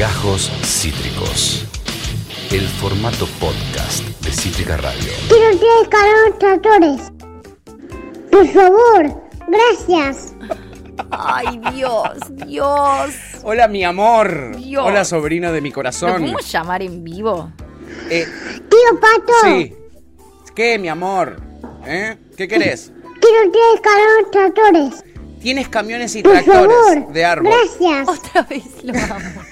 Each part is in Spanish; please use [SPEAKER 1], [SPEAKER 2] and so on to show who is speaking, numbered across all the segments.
[SPEAKER 1] Gajos Cítricos. El formato podcast de Cítrica Radio.
[SPEAKER 2] Quiero tres tractores. Por favor, gracias.
[SPEAKER 3] Ay, Dios, Dios.
[SPEAKER 4] Hola, mi amor.
[SPEAKER 3] Dios.
[SPEAKER 4] Hola, sobrino de mi
[SPEAKER 3] ¿Lo
[SPEAKER 4] corazón.
[SPEAKER 3] podemos llamar en vivo?
[SPEAKER 4] Eh,
[SPEAKER 2] Tío Pato,
[SPEAKER 4] sí. ¿Qué, mi amor? ¿Eh? ¿Qué querés?
[SPEAKER 2] quiero tres tractores.
[SPEAKER 4] Tienes camiones y
[SPEAKER 2] Por
[SPEAKER 4] tractores
[SPEAKER 2] favor,
[SPEAKER 4] de árbol.
[SPEAKER 2] gracias.
[SPEAKER 3] Otra vez lo amo.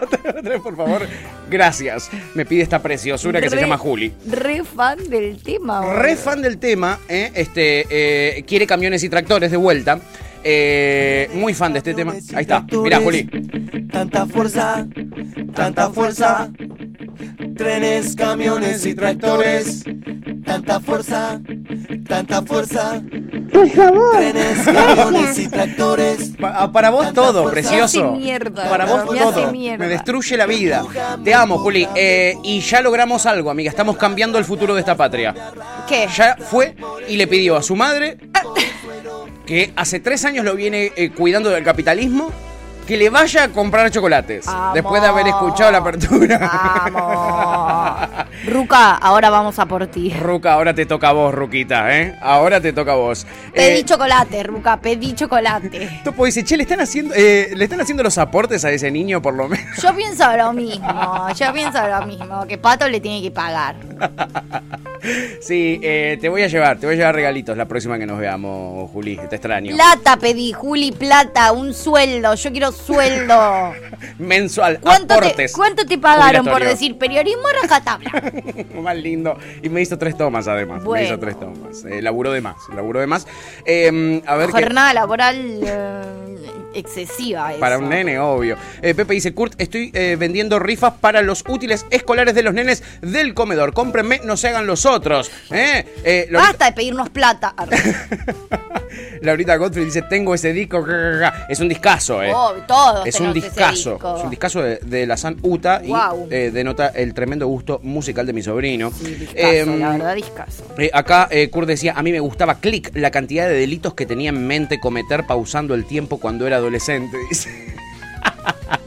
[SPEAKER 4] por favor. Gracias. Me pide esta preciosura que se llama Juli.
[SPEAKER 3] Re fan del tema.
[SPEAKER 4] Re fan del tema, ¿eh? este, eh, quiere camiones y tractores de vuelta. Eh, muy fan de este tema. Ahí está. Mirá, Juli.
[SPEAKER 5] Tanta fuerza, tanta fuerza. Trenes, camiones y tractores. Tanta fuerza, tanta fuerza.
[SPEAKER 2] Por favor,
[SPEAKER 5] Trenes, camiones y tractores.
[SPEAKER 4] Pa- ah, para vos todo, precioso.
[SPEAKER 3] Me hace mierda,
[SPEAKER 4] Para vos
[SPEAKER 3] me hace
[SPEAKER 4] todo.
[SPEAKER 3] mierda.
[SPEAKER 4] Me destruye la vida. Te amo, Juli. Eh, y ya logramos algo, amiga. Estamos cambiando el futuro de esta patria.
[SPEAKER 3] ¿Qué?
[SPEAKER 4] Ya fue y le pidió a su madre, que hace tres años lo viene eh, cuidando del capitalismo, que le vaya a comprar chocolates.
[SPEAKER 3] Amo.
[SPEAKER 4] Después de haber escuchado la apertura.
[SPEAKER 3] Ruca, ahora vamos a por ti.
[SPEAKER 4] Ruca, ahora te toca a vos, Ruquita, ¿eh? Ahora te toca a vos.
[SPEAKER 3] Pedí
[SPEAKER 4] Eh,
[SPEAKER 3] chocolate, Ruca, pedí chocolate.
[SPEAKER 4] Topo dice, che, ¿le están haciendo, eh, ¿le están haciendo los aportes a ese niño por lo menos?
[SPEAKER 3] Yo pienso lo mismo, yo pienso lo mismo, que Pato le tiene que pagar.
[SPEAKER 4] Sí, eh, te voy a llevar, te voy a llevar regalitos la próxima que nos veamos, Juli. Te extraño.
[SPEAKER 3] Plata pedí, Juli, plata, un sueldo, yo quiero sueldo.
[SPEAKER 4] Mensual,
[SPEAKER 3] ¿Cuánto te, cuánto te pagaron por decir periodismo rajatabla?
[SPEAKER 4] Más lindo. Y me hizo tres tomas además. Me hizo tres tomas. Eh, laburó de más, laburó de más. Eh, a ver.
[SPEAKER 3] Jornada laboral eh, excesiva eso.
[SPEAKER 4] Para un nene, obvio. Eh, Pepe dice, Kurt, estoy eh, vendiendo rifas para los útiles escolares de los nenes del comedor. Cómprenme, no se hagan los otros. ¿Eh? Eh,
[SPEAKER 3] Basta de pedirnos plata.
[SPEAKER 4] Laurita Godfrey dice, tengo ese disco. Es un discazo, ¿eh?
[SPEAKER 3] Oh, todos
[SPEAKER 4] Es un discazo.
[SPEAKER 3] disco.
[SPEAKER 4] Es un discazo de, de la San Uta y denota el tremendo gusto musical de mi sobrino.
[SPEAKER 3] Sí, discazo,
[SPEAKER 4] Em,
[SPEAKER 3] la verdad, discazo.
[SPEAKER 4] Acá Kurt decía, a mí me gustaba Click, la cantidad de delitos que tenía en mente cometer pausando el tiempo cuando era adolescente. dice.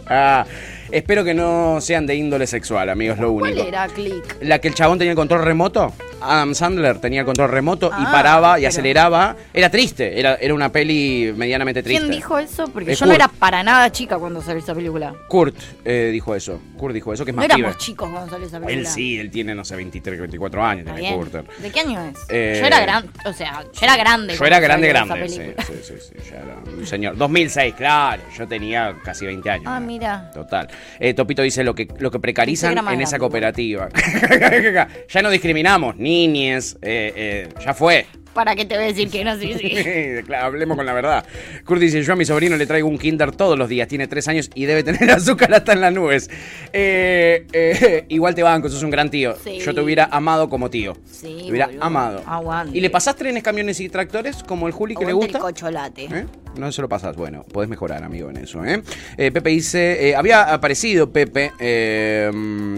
[SPEAKER 4] Ah, espero que no sean de índole sexual, amigos, lo
[SPEAKER 3] ¿Cuál
[SPEAKER 4] único.
[SPEAKER 3] era Click?
[SPEAKER 4] La que el chabón tenía el control remoto. Adam Sandler tenía el control remoto y
[SPEAKER 3] Ah,
[SPEAKER 4] paraba y
[SPEAKER 3] pero-
[SPEAKER 4] aceleraba. Era triste, era, era una peli medianamente triste.
[SPEAKER 3] ¿Quién dijo eso? Porque yo no era para nada chica cuando salió esa película.
[SPEAKER 4] Kurt eh, dijo eso. Kurt dijo eso, que es
[SPEAKER 3] No
[SPEAKER 4] más
[SPEAKER 3] éramos
[SPEAKER 4] pibe.
[SPEAKER 3] chicos cuando salió esa película.
[SPEAKER 4] Él sí, él tiene, no sé, 23, 24 años, tiene.
[SPEAKER 3] ¿De qué año es?
[SPEAKER 4] Eh,
[SPEAKER 3] yo era grande, o sea, yo era grande.
[SPEAKER 4] Yo era grande, grande. Sí, sí, sí, sí, ya era un señor. 2006, claro. Yo tenía casi 20 años.
[SPEAKER 3] Ah, mira.
[SPEAKER 4] Total. Eh, Topito dice lo que, lo que precarizan en esa cooperativa. ya no discriminamos, niñes, eh, eh, ya fue.
[SPEAKER 3] ¿Para qué te voy a decir que no? Sí, sí.
[SPEAKER 4] Claro, hablemos con la verdad. Kurt dice, yo a mi sobrino le traigo un kinder todos los días, tiene tres años y debe tener azúcar hasta en las nubes. Eh, eh, igual te banco, sos un gran tío.
[SPEAKER 3] Sí.
[SPEAKER 4] Yo te hubiera amado como tío.
[SPEAKER 3] Sí,
[SPEAKER 4] Te hubiera
[SPEAKER 3] boludo.
[SPEAKER 4] amado.
[SPEAKER 3] Aguante.
[SPEAKER 4] ¿Y le pasás trenes, camiones y tractores como el Juli que le gusta?
[SPEAKER 3] el cocholate.
[SPEAKER 4] ¿Eh? No se lo pasas. Bueno, podés mejorar, amigo, en eso. ¿eh? Eh, Pepe dice, eh, había aparecido Pepe eh,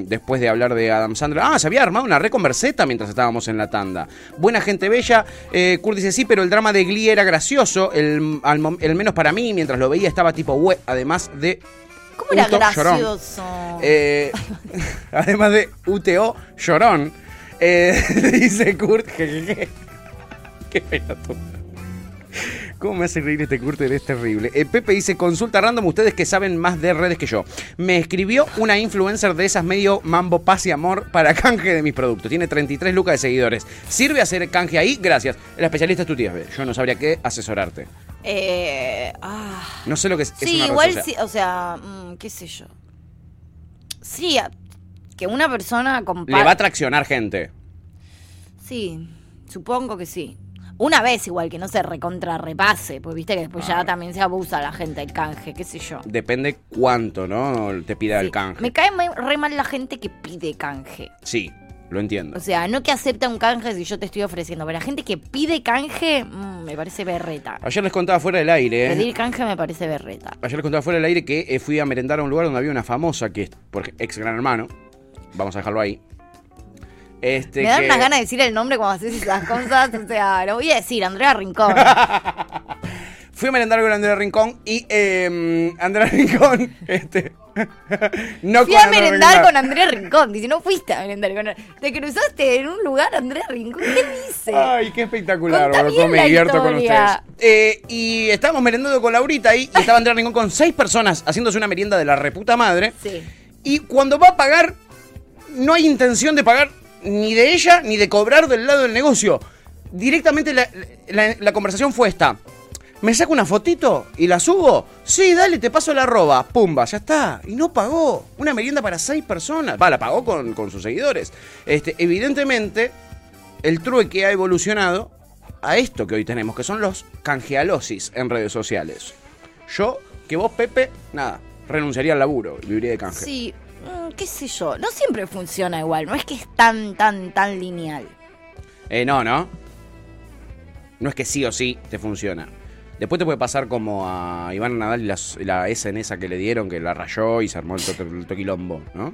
[SPEAKER 4] después de hablar de Adam Sandler. Ah, se había armado una reconverseta mientras estábamos en la tanda. Buena gente bella. Eh, Kurt dice, sí, pero el drama de Glee era gracioso. El, al el menos para mí, mientras lo veía estaba tipo, "Hue", además de...
[SPEAKER 3] ¿Cómo era
[SPEAKER 4] Uto
[SPEAKER 3] gracioso?
[SPEAKER 4] Eh, además de UTO llorón. Eh, dice Kurt, jejeje. Qué pelotudo. ¿Cómo me hace reír este Kurt? Es terrible. Eh, Pepe dice, consulta random, ustedes que saben más de redes que yo. Me escribió una influencer de esas medio mambo paz y amor para canje de mis productos. Tiene 33 lucas de seguidores. ¿Sirve hacer canje ahí? Gracias. El especialista es tu tía. Yo no sabría qué asesorarte.
[SPEAKER 3] Eh, ah.
[SPEAKER 4] No sé lo que es, es
[SPEAKER 3] Sí,
[SPEAKER 4] una
[SPEAKER 3] igual, sí, o sea, mm, qué sé yo. Sí, a- que una persona
[SPEAKER 4] Le va a traccionar gente.
[SPEAKER 3] Sí, supongo que sí. Una vez igual, que no se recontra repase, pues viste que después
[SPEAKER 4] Ah.
[SPEAKER 3] ya también se abusa la gente el canje, qué sé yo.
[SPEAKER 4] Depende cuánto, ¿no? Te pida
[SPEAKER 3] Sí,
[SPEAKER 4] el canje.
[SPEAKER 3] Me cae re mal la gente que pide canje.
[SPEAKER 4] Sí, lo entiendo.
[SPEAKER 3] O sea, no que acepta un canje si yo te estoy ofreciendo, pero la gente que pide canje, mm, me parece berreta.
[SPEAKER 4] Ayer les contaba fuera del aire, ¿eh?
[SPEAKER 3] Pedir canje me parece berreta.
[SPEAKER 4] Ayer les contaba fuera del aire que eh, fui a merendar a un lugar donde había una famosa que es por ex gran hermano. Vamos a dejarlo ahí. Este,
[SPEAKER 3] Me dan
[SPEAKER 4] que-
[SPEAKER 3] unas ganas de decir el nombre cuando haces esas cosas. O sea, lo voy a decir, Andrea Rincón.
[SPEAKER 4] Fui a merendar con Andrea Rincón y eh, Andrea Rincón, este, no
[SPEAKER 3] Fui a merendar
[SPEAKER 4] Rincón.
[SPEAKER 3] con Andrea Rincón. Dice, no fuiste a merendar con Te cruzaste en un lugar, Andrea Rincón. ¿Qué dice?
[SPEAKER 4] Ay, qué espectacular, boludo,
[SPEAKER 3] bien
[SPEAKER 4] me divierto con ustedes. Eh, y estábamos merendando con Laurita ahí, y estaba Andrea Rincón con seis personas haciéndose una merienda de la reputa madre.
[SPEAKER 3] Sí.
[SPEAKER 4] Y cuando va a pagar, no hay intención de pagar ni de ella ni de cobrar del lado del negocio. Directamente la, conversación fue esta. ¿Me saco una fotito y la subo? Sí, dale, te paso la arroba. Pumba, ya está. Y no pagó. Una merienda para seis personas. Va, la pagó con, con sus seguidores. Este, evidentemente, el trueque ha evolucionado a esto que hoy tenemos, que son los canjealosis en redes sociales. Yo, que vos, Pepe, nada, renunciaría al laburo y viviría de canje.
[SPEAKER 3] Sí, qué sé yo. No siempre funciona igual. No es que es tan, tan, tan lineal.
[SPEAKER 4] Eh, no, ¿no? No es que sí o sí te funciona. Después te puede pasar como a Iván Nadal y la S en esa que le dieron, que la rayó y se armó el, to- el toquilombo, ¿no?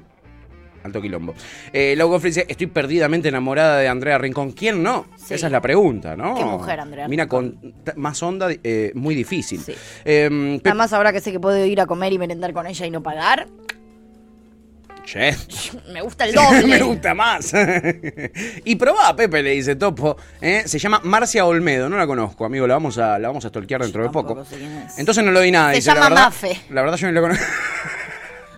[SPEAKER 4] Alto quilombo. Eh, luego dice, estoy perdidamente enamorada de Andrea Rincón. ¿Quién no?
[SPEAKER 3] Sí.
[SPEAKER 4] Esa es la pregunta, ¿no?
[SPEAKER 3] Qué mujer, Andrea
[SPEAKER 4] Mira, con más onda, eh, muy difícil.
[SPEAKER 3] Sí.
[SPEAKER 4] Eh, Pe-
[SPEAKER 3] Además, ahora que sé que puedo ir a comer y merendar con ella y no pagar,
[SPEAKER 4] Che.
[SPEAKER 3] me gusta el doble.
[SPEAKER 4] Me gusta más. y probá, Pepe, le dice Topo. ¿eh? Se llama Marcia Olmedo, no la conozco, amigo. La vamos a, la vamos a stalkear dentro de poco.
[SPEAKER 3] sé quién es.
[SPEAKER 4] Entonces no le doy nada.
[SPEAKER 3] Se
[SPEAKER 4] dice, la
[SPEAKER 3] llama
[SPEAKER 4] verdad-
[SPEAKER 3] Mafe.
[SPEAKER 4] La verdad yo no la conozco.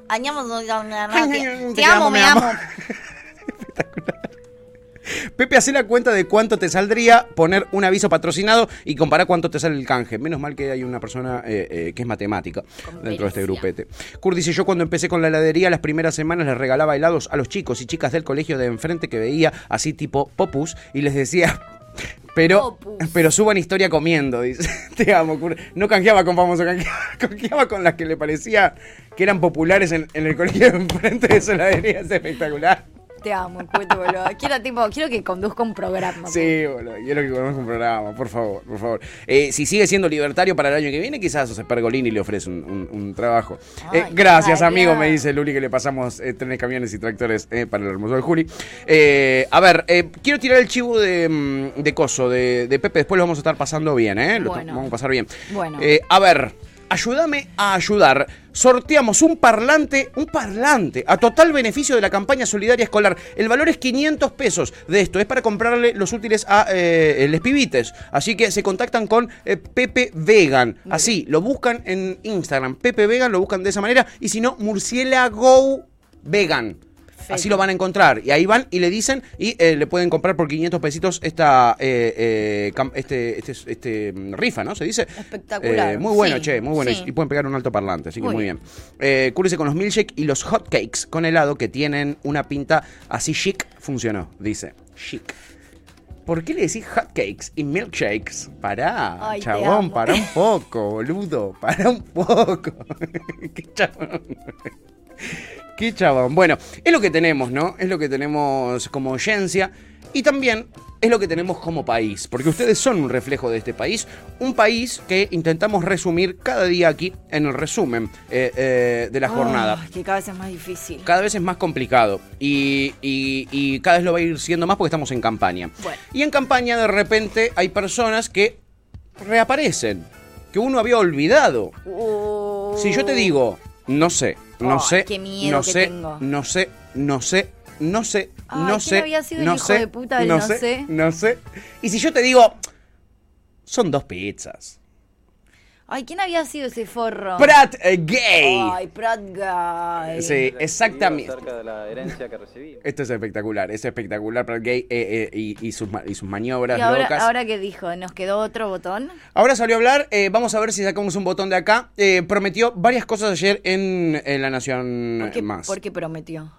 [SPEAKER 3] Añamos,
[SPEAKER 4] Te
[SPEAKER 3] te amo, me amo.
[SPEAKER 4] Pepe, hace la cuenta de cuánto te saldría poner un aviso patrocinado y comparar cuánto te sale el canje. Menos mal que hay una persona eh, eh, que es matemática dentro de este grupete. Kurt dice, yo cuando empecé con la heladería, las primeras semanas les regalaba helados a los chicos y chicas del colegio de enfrente que veía así tipo popus y les decía... Pero, pero suban historia comiendo, dice. Te amo, Kurt. No canjeaba con famoso, canjeaba, canjeaba con las que le parecía que eran populares en, en el colegio de enfrente de heladería. Es espectacular.
[SPEAKER 3] Te amo, cuento, boludo. Quiero, tipo, quiero que conduzca un programa.
[SPEAKER 4] Sí, boludo, quiero que conozca un programa, por favor, por favor. Eh, si sigue siendo libertario para el año que viene, quizás José Pergolini le ofrece un, un- un trabajo.
[SPEAKER 3] Ay,
[SPEAKER 4] Eh, gracias, amigo, me dice Luli, que le pasamos eh, trenes, camiones y tractores eh, para el hermoso de Juli. Eh, a ver, eh, quiero tirar el chivo de, mm, de Coso, de, de Pepe, después lo vamos a estar pasando bien, ¿eh? Lo
[SPEAKER 3] Bueno.
[SPEAKER 4] vamos a pasar bien.
[SPEAKER 3] Bueno.
[SPEAKER 4] Eh, a ver, ayúdame a ayudar. Sorteamos un parlante, un parlante, a total beneficio de la campaña solidaria escolar. El valor es 500 pesos de esto. Es para comprarle los útiles a eh, les pibites. Así que se contactan con eh, Pepe Vegan. Así, lo buscan en Instagram. Pepe Vegan, lo buscan de esa manera. Y si no, Murciélago Vegan. Así lo van a encontrar. Y ahí van y le dicen y eh, le pueden comprar por 500 pesitos esta eh, eh, este, este, este, mm, rifa, ¿no? Se dice.
[SPEAKER 3] Espectacular,
[SPEAKER 4] muy bueno,
[SPEAKER 3] sí,
[SPEAKER 4] che, muy bueno.
[SPEAKER 3] sí.
[SPEAKER 4] Y, y pueden pegar un alto parlante, así que
[SPEAKER 3] Muy
[SPEAKER 4] muy bien. Eh, cúrese con los milkshake y los hotcakes con helado que tienen una pinta así chic. Funcionó, dice. Chic. ¿Por qué le decís hotcakes y milkshakes? Pará,
[SPEAKER 3] Ay,
[SPEAKER 4] chabón, pará un poco, boludo. Pará un poco. Qué chabón. Qué chabón. Bueno, es lo que tenemos, ¿no? Es lo que tenemos como audiencia y también es lo que tenemos como país, porque ustedes son un reflejo de este país, un país que intentamos resumir cada día aquí en el resumen eh, eh, de la jornada.
[SPEAKER 3] Que cada vez es más difícil.
[SPEAKER 4] Cada vez es más complicado y, y- y cada vez lo va a ir siendo más porque estamos en campaña.
[SPEAKER 3] Bueno.
[SPEAKER 4] Y en campaña de repente hay personas que reaparecen, que uno había olvidado.
[SPEAKER 3] Uh.
[SPEAKER 4] Si yo te digo, no sé, no
[SPEAKER 3] Ay,
[SPEAKER 4] sé,
[SPEAKER 3] qué miedo
[SPEAKER 4] no
[SPEAKER 3] que
[SPEAKER 4] sé,
[SPEAKER 3] tengo.
[SPEAKER 4] no sé, no sé, no sé,
[SPEAKER 3] Ay,
[SPEAKER 4] no
[SPEAKER 3] ¿quién
[SPEAKER 4] sé,
[SPEAKER 3] había sido el
[SPEAKER 4] no
[SPEAKER 3] hijo
[SPEAKER 4] sé,
[SPEAKER 3] de puta del no sé?
[SPEAKER 4] no sé. Y si yo te digo, son dos pizzas.
[SPEAKER 3] Ay, ¿quién había sido ese forro?
[SPEAKER 4] Prat eh, Gay.
[SPEAKER 3] Ay, Prat Guy.
[SPEAKER 4] Sí, exactamente.
[SPEAKER 6] acerca de la herencia que recibí.
[SPEAKER 4] Esto es espectacular, es espectacular Prat Gay eh, eh, y, y sus, ma- y sus maniobras
[SPEAKER 3] ¿Y ahora,
[SPEAKER 4] locas.
[SPEAKER 3] ahora qué dijo? ¿Nos quedó otro botón?
[SPEAKER 4] Ahora salió a hablar, eh, vamos a ver si sacamos un botón de acá. Eh, prometió varias cosas ayer en, en La Nación
[SPEAKER 3] ¿Por qué,
[SPEAKER 4] Más.
[SPEAKER 3] por qué prometió?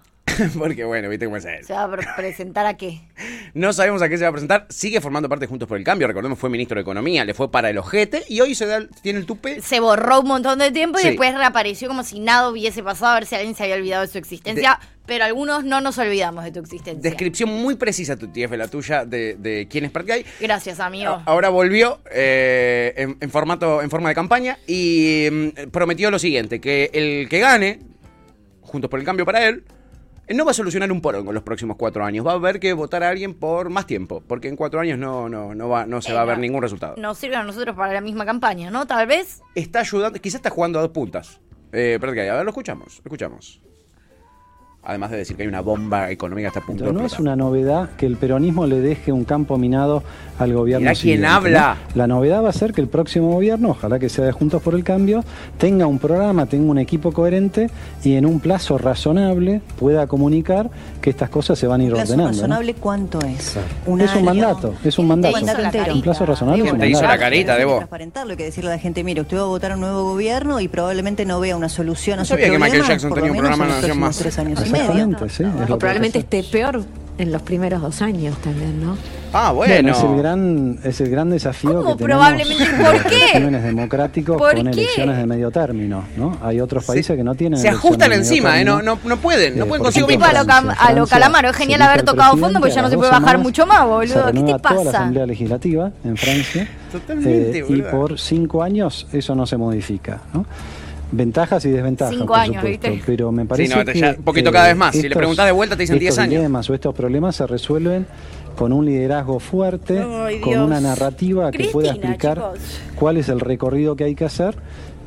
[SPEAKER 4] Porque bueno, viste cómo es él.
[SPEAKER 3] ¿Se va a pre- presentar a qué?
[SPEAKER 4] No sabemos a qué se va a presentar. Sigue formando parte de Juntos por el Cambio. Recordemos, fue ministro de Economía, le fue para el ojete y hoy se da, el- tiene el tupe.
[SPEAKER 3] Se borró un montón de tiempo y
[SPEAKER 4] Sí.
[SPEAKER 3] después reapareció como si nada hubiese pasado, a ver si alguien se había olvidado de su existencia. pero algunos no nos olvidamos de tu existencia.
[SPEAKER 4] Descripción muy precisa, tu TF, la tuya, de, de quién es Prat Gay.
[SPEAKER 3] Gracias, amigo.
[SPEAKER 4] Ahora volvió eh, en, en formato, en forma de campaña y mm, prometió lo siguiente: que el que gane, Juntos por el Cambio para él, no va a solucionar un porón con los próximos cuatro años. Va a haber que votar a alguien por más tiempo, porque en cuatro años no, no, no, va, no se
[SPEAKER 3] Eh,
[SPEAKER 4] va a ver
[SPEAKER 3] no.
[SPEAKER 4] ningún resultado.
[SPEAKER 3] Nos sirve a nosotros para la misma campaña, ¿no? Tal vez.
[SPEAKER 4] Está ayudando, quizás está jugando a dos puntas. Eh, que, a ver, lo escuchamos, lo escuchamos. Además de decir que hay una bomba económica hasta a punto de
[SPEAKER 6] No es una novedad que el peronismo le deje un campo minado al gobierno.
[SPEAKER 4] Mirá quién
[SPEAKER 6] siguiente,
[SPEAKER 4] habla.
[SPEAKER 6] ¿no? La novedad va a ser que el próximo gobierno, ojalá que sea de Juntos por el Cambio, tenga un programa, tenga un equipo coherente y en un plazo razonable pueda comunicar que estas cosas se van a ir
[SPEAKER 7] plazo
[SPEAKER 6] ordenando. ¿no?
[SPEAKER 7] razonable cuánto es?
[SPEAKER 6] es un mandato, es un mandato. Un plazo razonable es
[SPEAKER 4] ¿Quién
[SPEAKER 6] un
[SPEAKER 4] te hizo la carita, Debo?
[SPEAKER 7] transparentarlo y que decirle a la gente, mire, usted va a votar a un nuevo gobierno y probablemente no vea una solución
[SPEAKER 4] No
[SPEAKER 7] a sus
[SPEAKER 4] sabía que Michael Jackson tenía un programa
[SPEAKER 7] en
[SPEAKER 4] La Nación Más.
[SPEAKER 7] tres años y medio.
[SPEAKER 6] Exactamente, sí. es
[SPEAKER 8] O probablemente esté peor en los primeros dos años también, ¿no?
[SPEAKER 4] Ah,
[SPEAKER 6] Bueno,
[SPEAKER 4] bueno.
[SPEAKER 6] es el gran, es el gran desafío
[SPEAKER 3] ¿Cómo
[SPEAKER 6] que
[SPEAKER 3] probablemente?
[SPEAKER 6] tenemos
[SPEAKER 3] ¿Por qué?
[SPEAKER 6] regímenes democráticos
[SPEAKER 3] ¿Por
[SPEAKER 6] con
[SPEAKER 3] qué?
[SPEAKER 6] elecciones de medio término, ¿no? Hay otros
[SPEAKER 4] Se-
[SPEAKER 6] países que no tienen
[SPEAKER 4] Se ajustan
[SPEAKER 6] de medio
[SPEAKER 4] encima, ¿eh? No,
[SPEAKER 6] término.
[SPEAKER 4] no, no pueden, no
[SPEAKER 6] Eh,
[SPEAKER 4] pueden
[SPEAKER 6] por
[SPEAKER 4] consigo
[SPEAKER 6] ejemplo,
[SPEAKER 3] Tipo a lo, cam-
[SPEAKER 6] Francia,
[SPEAKER 3] a lo calamaro, es
[SPEAKER 6] se
[SPEAKER 3] genial haber tocado fondo porque ya no se puede bajar mucho más,
[SPEAKER 6] se
[SPEAKER 3] boludo. ¿Qué te
[SPEAKER 6] renueva toda la
[SPEAKER 3] pasa?
[SPEAKER 6] Asamblea Legislativa en Francia.
[SPEAKER 4] Totalmente,
[SPEAKER 6] eh, y por cinco años eso no se modifica, ¿no? Ventajas y desventajas,
[SPEAKER 3] Cinco
[SPEAKER 6] por
[SPEAKER 3] años,
[SPEAKER 6] supuesto,
[SPEAKER 3] ¿viste?
[SPEAKER 6] pero me parece
[SPEAKER 4] no,
[SPEAKER 6] que
[SPEAKER 4] ya un poquito
[SPEAKER 6] eh,
[SPEAKER 4] cada vez más. Si le preguntás de vuelta, te dicen 10
[SPEAKER 6] estos
[SPEAKER 4] años.
[SPEAKER 6] dilemas o estos problemas se resuelven con un liderazgo fuerte,
[SPEAKER 3] Ay,
[SPEAKER 6] con una narrativa que pueda explicar
[SPEAKER 3] chicos.
[SPEAKER 6] cuál es el recorrido que hay que hacer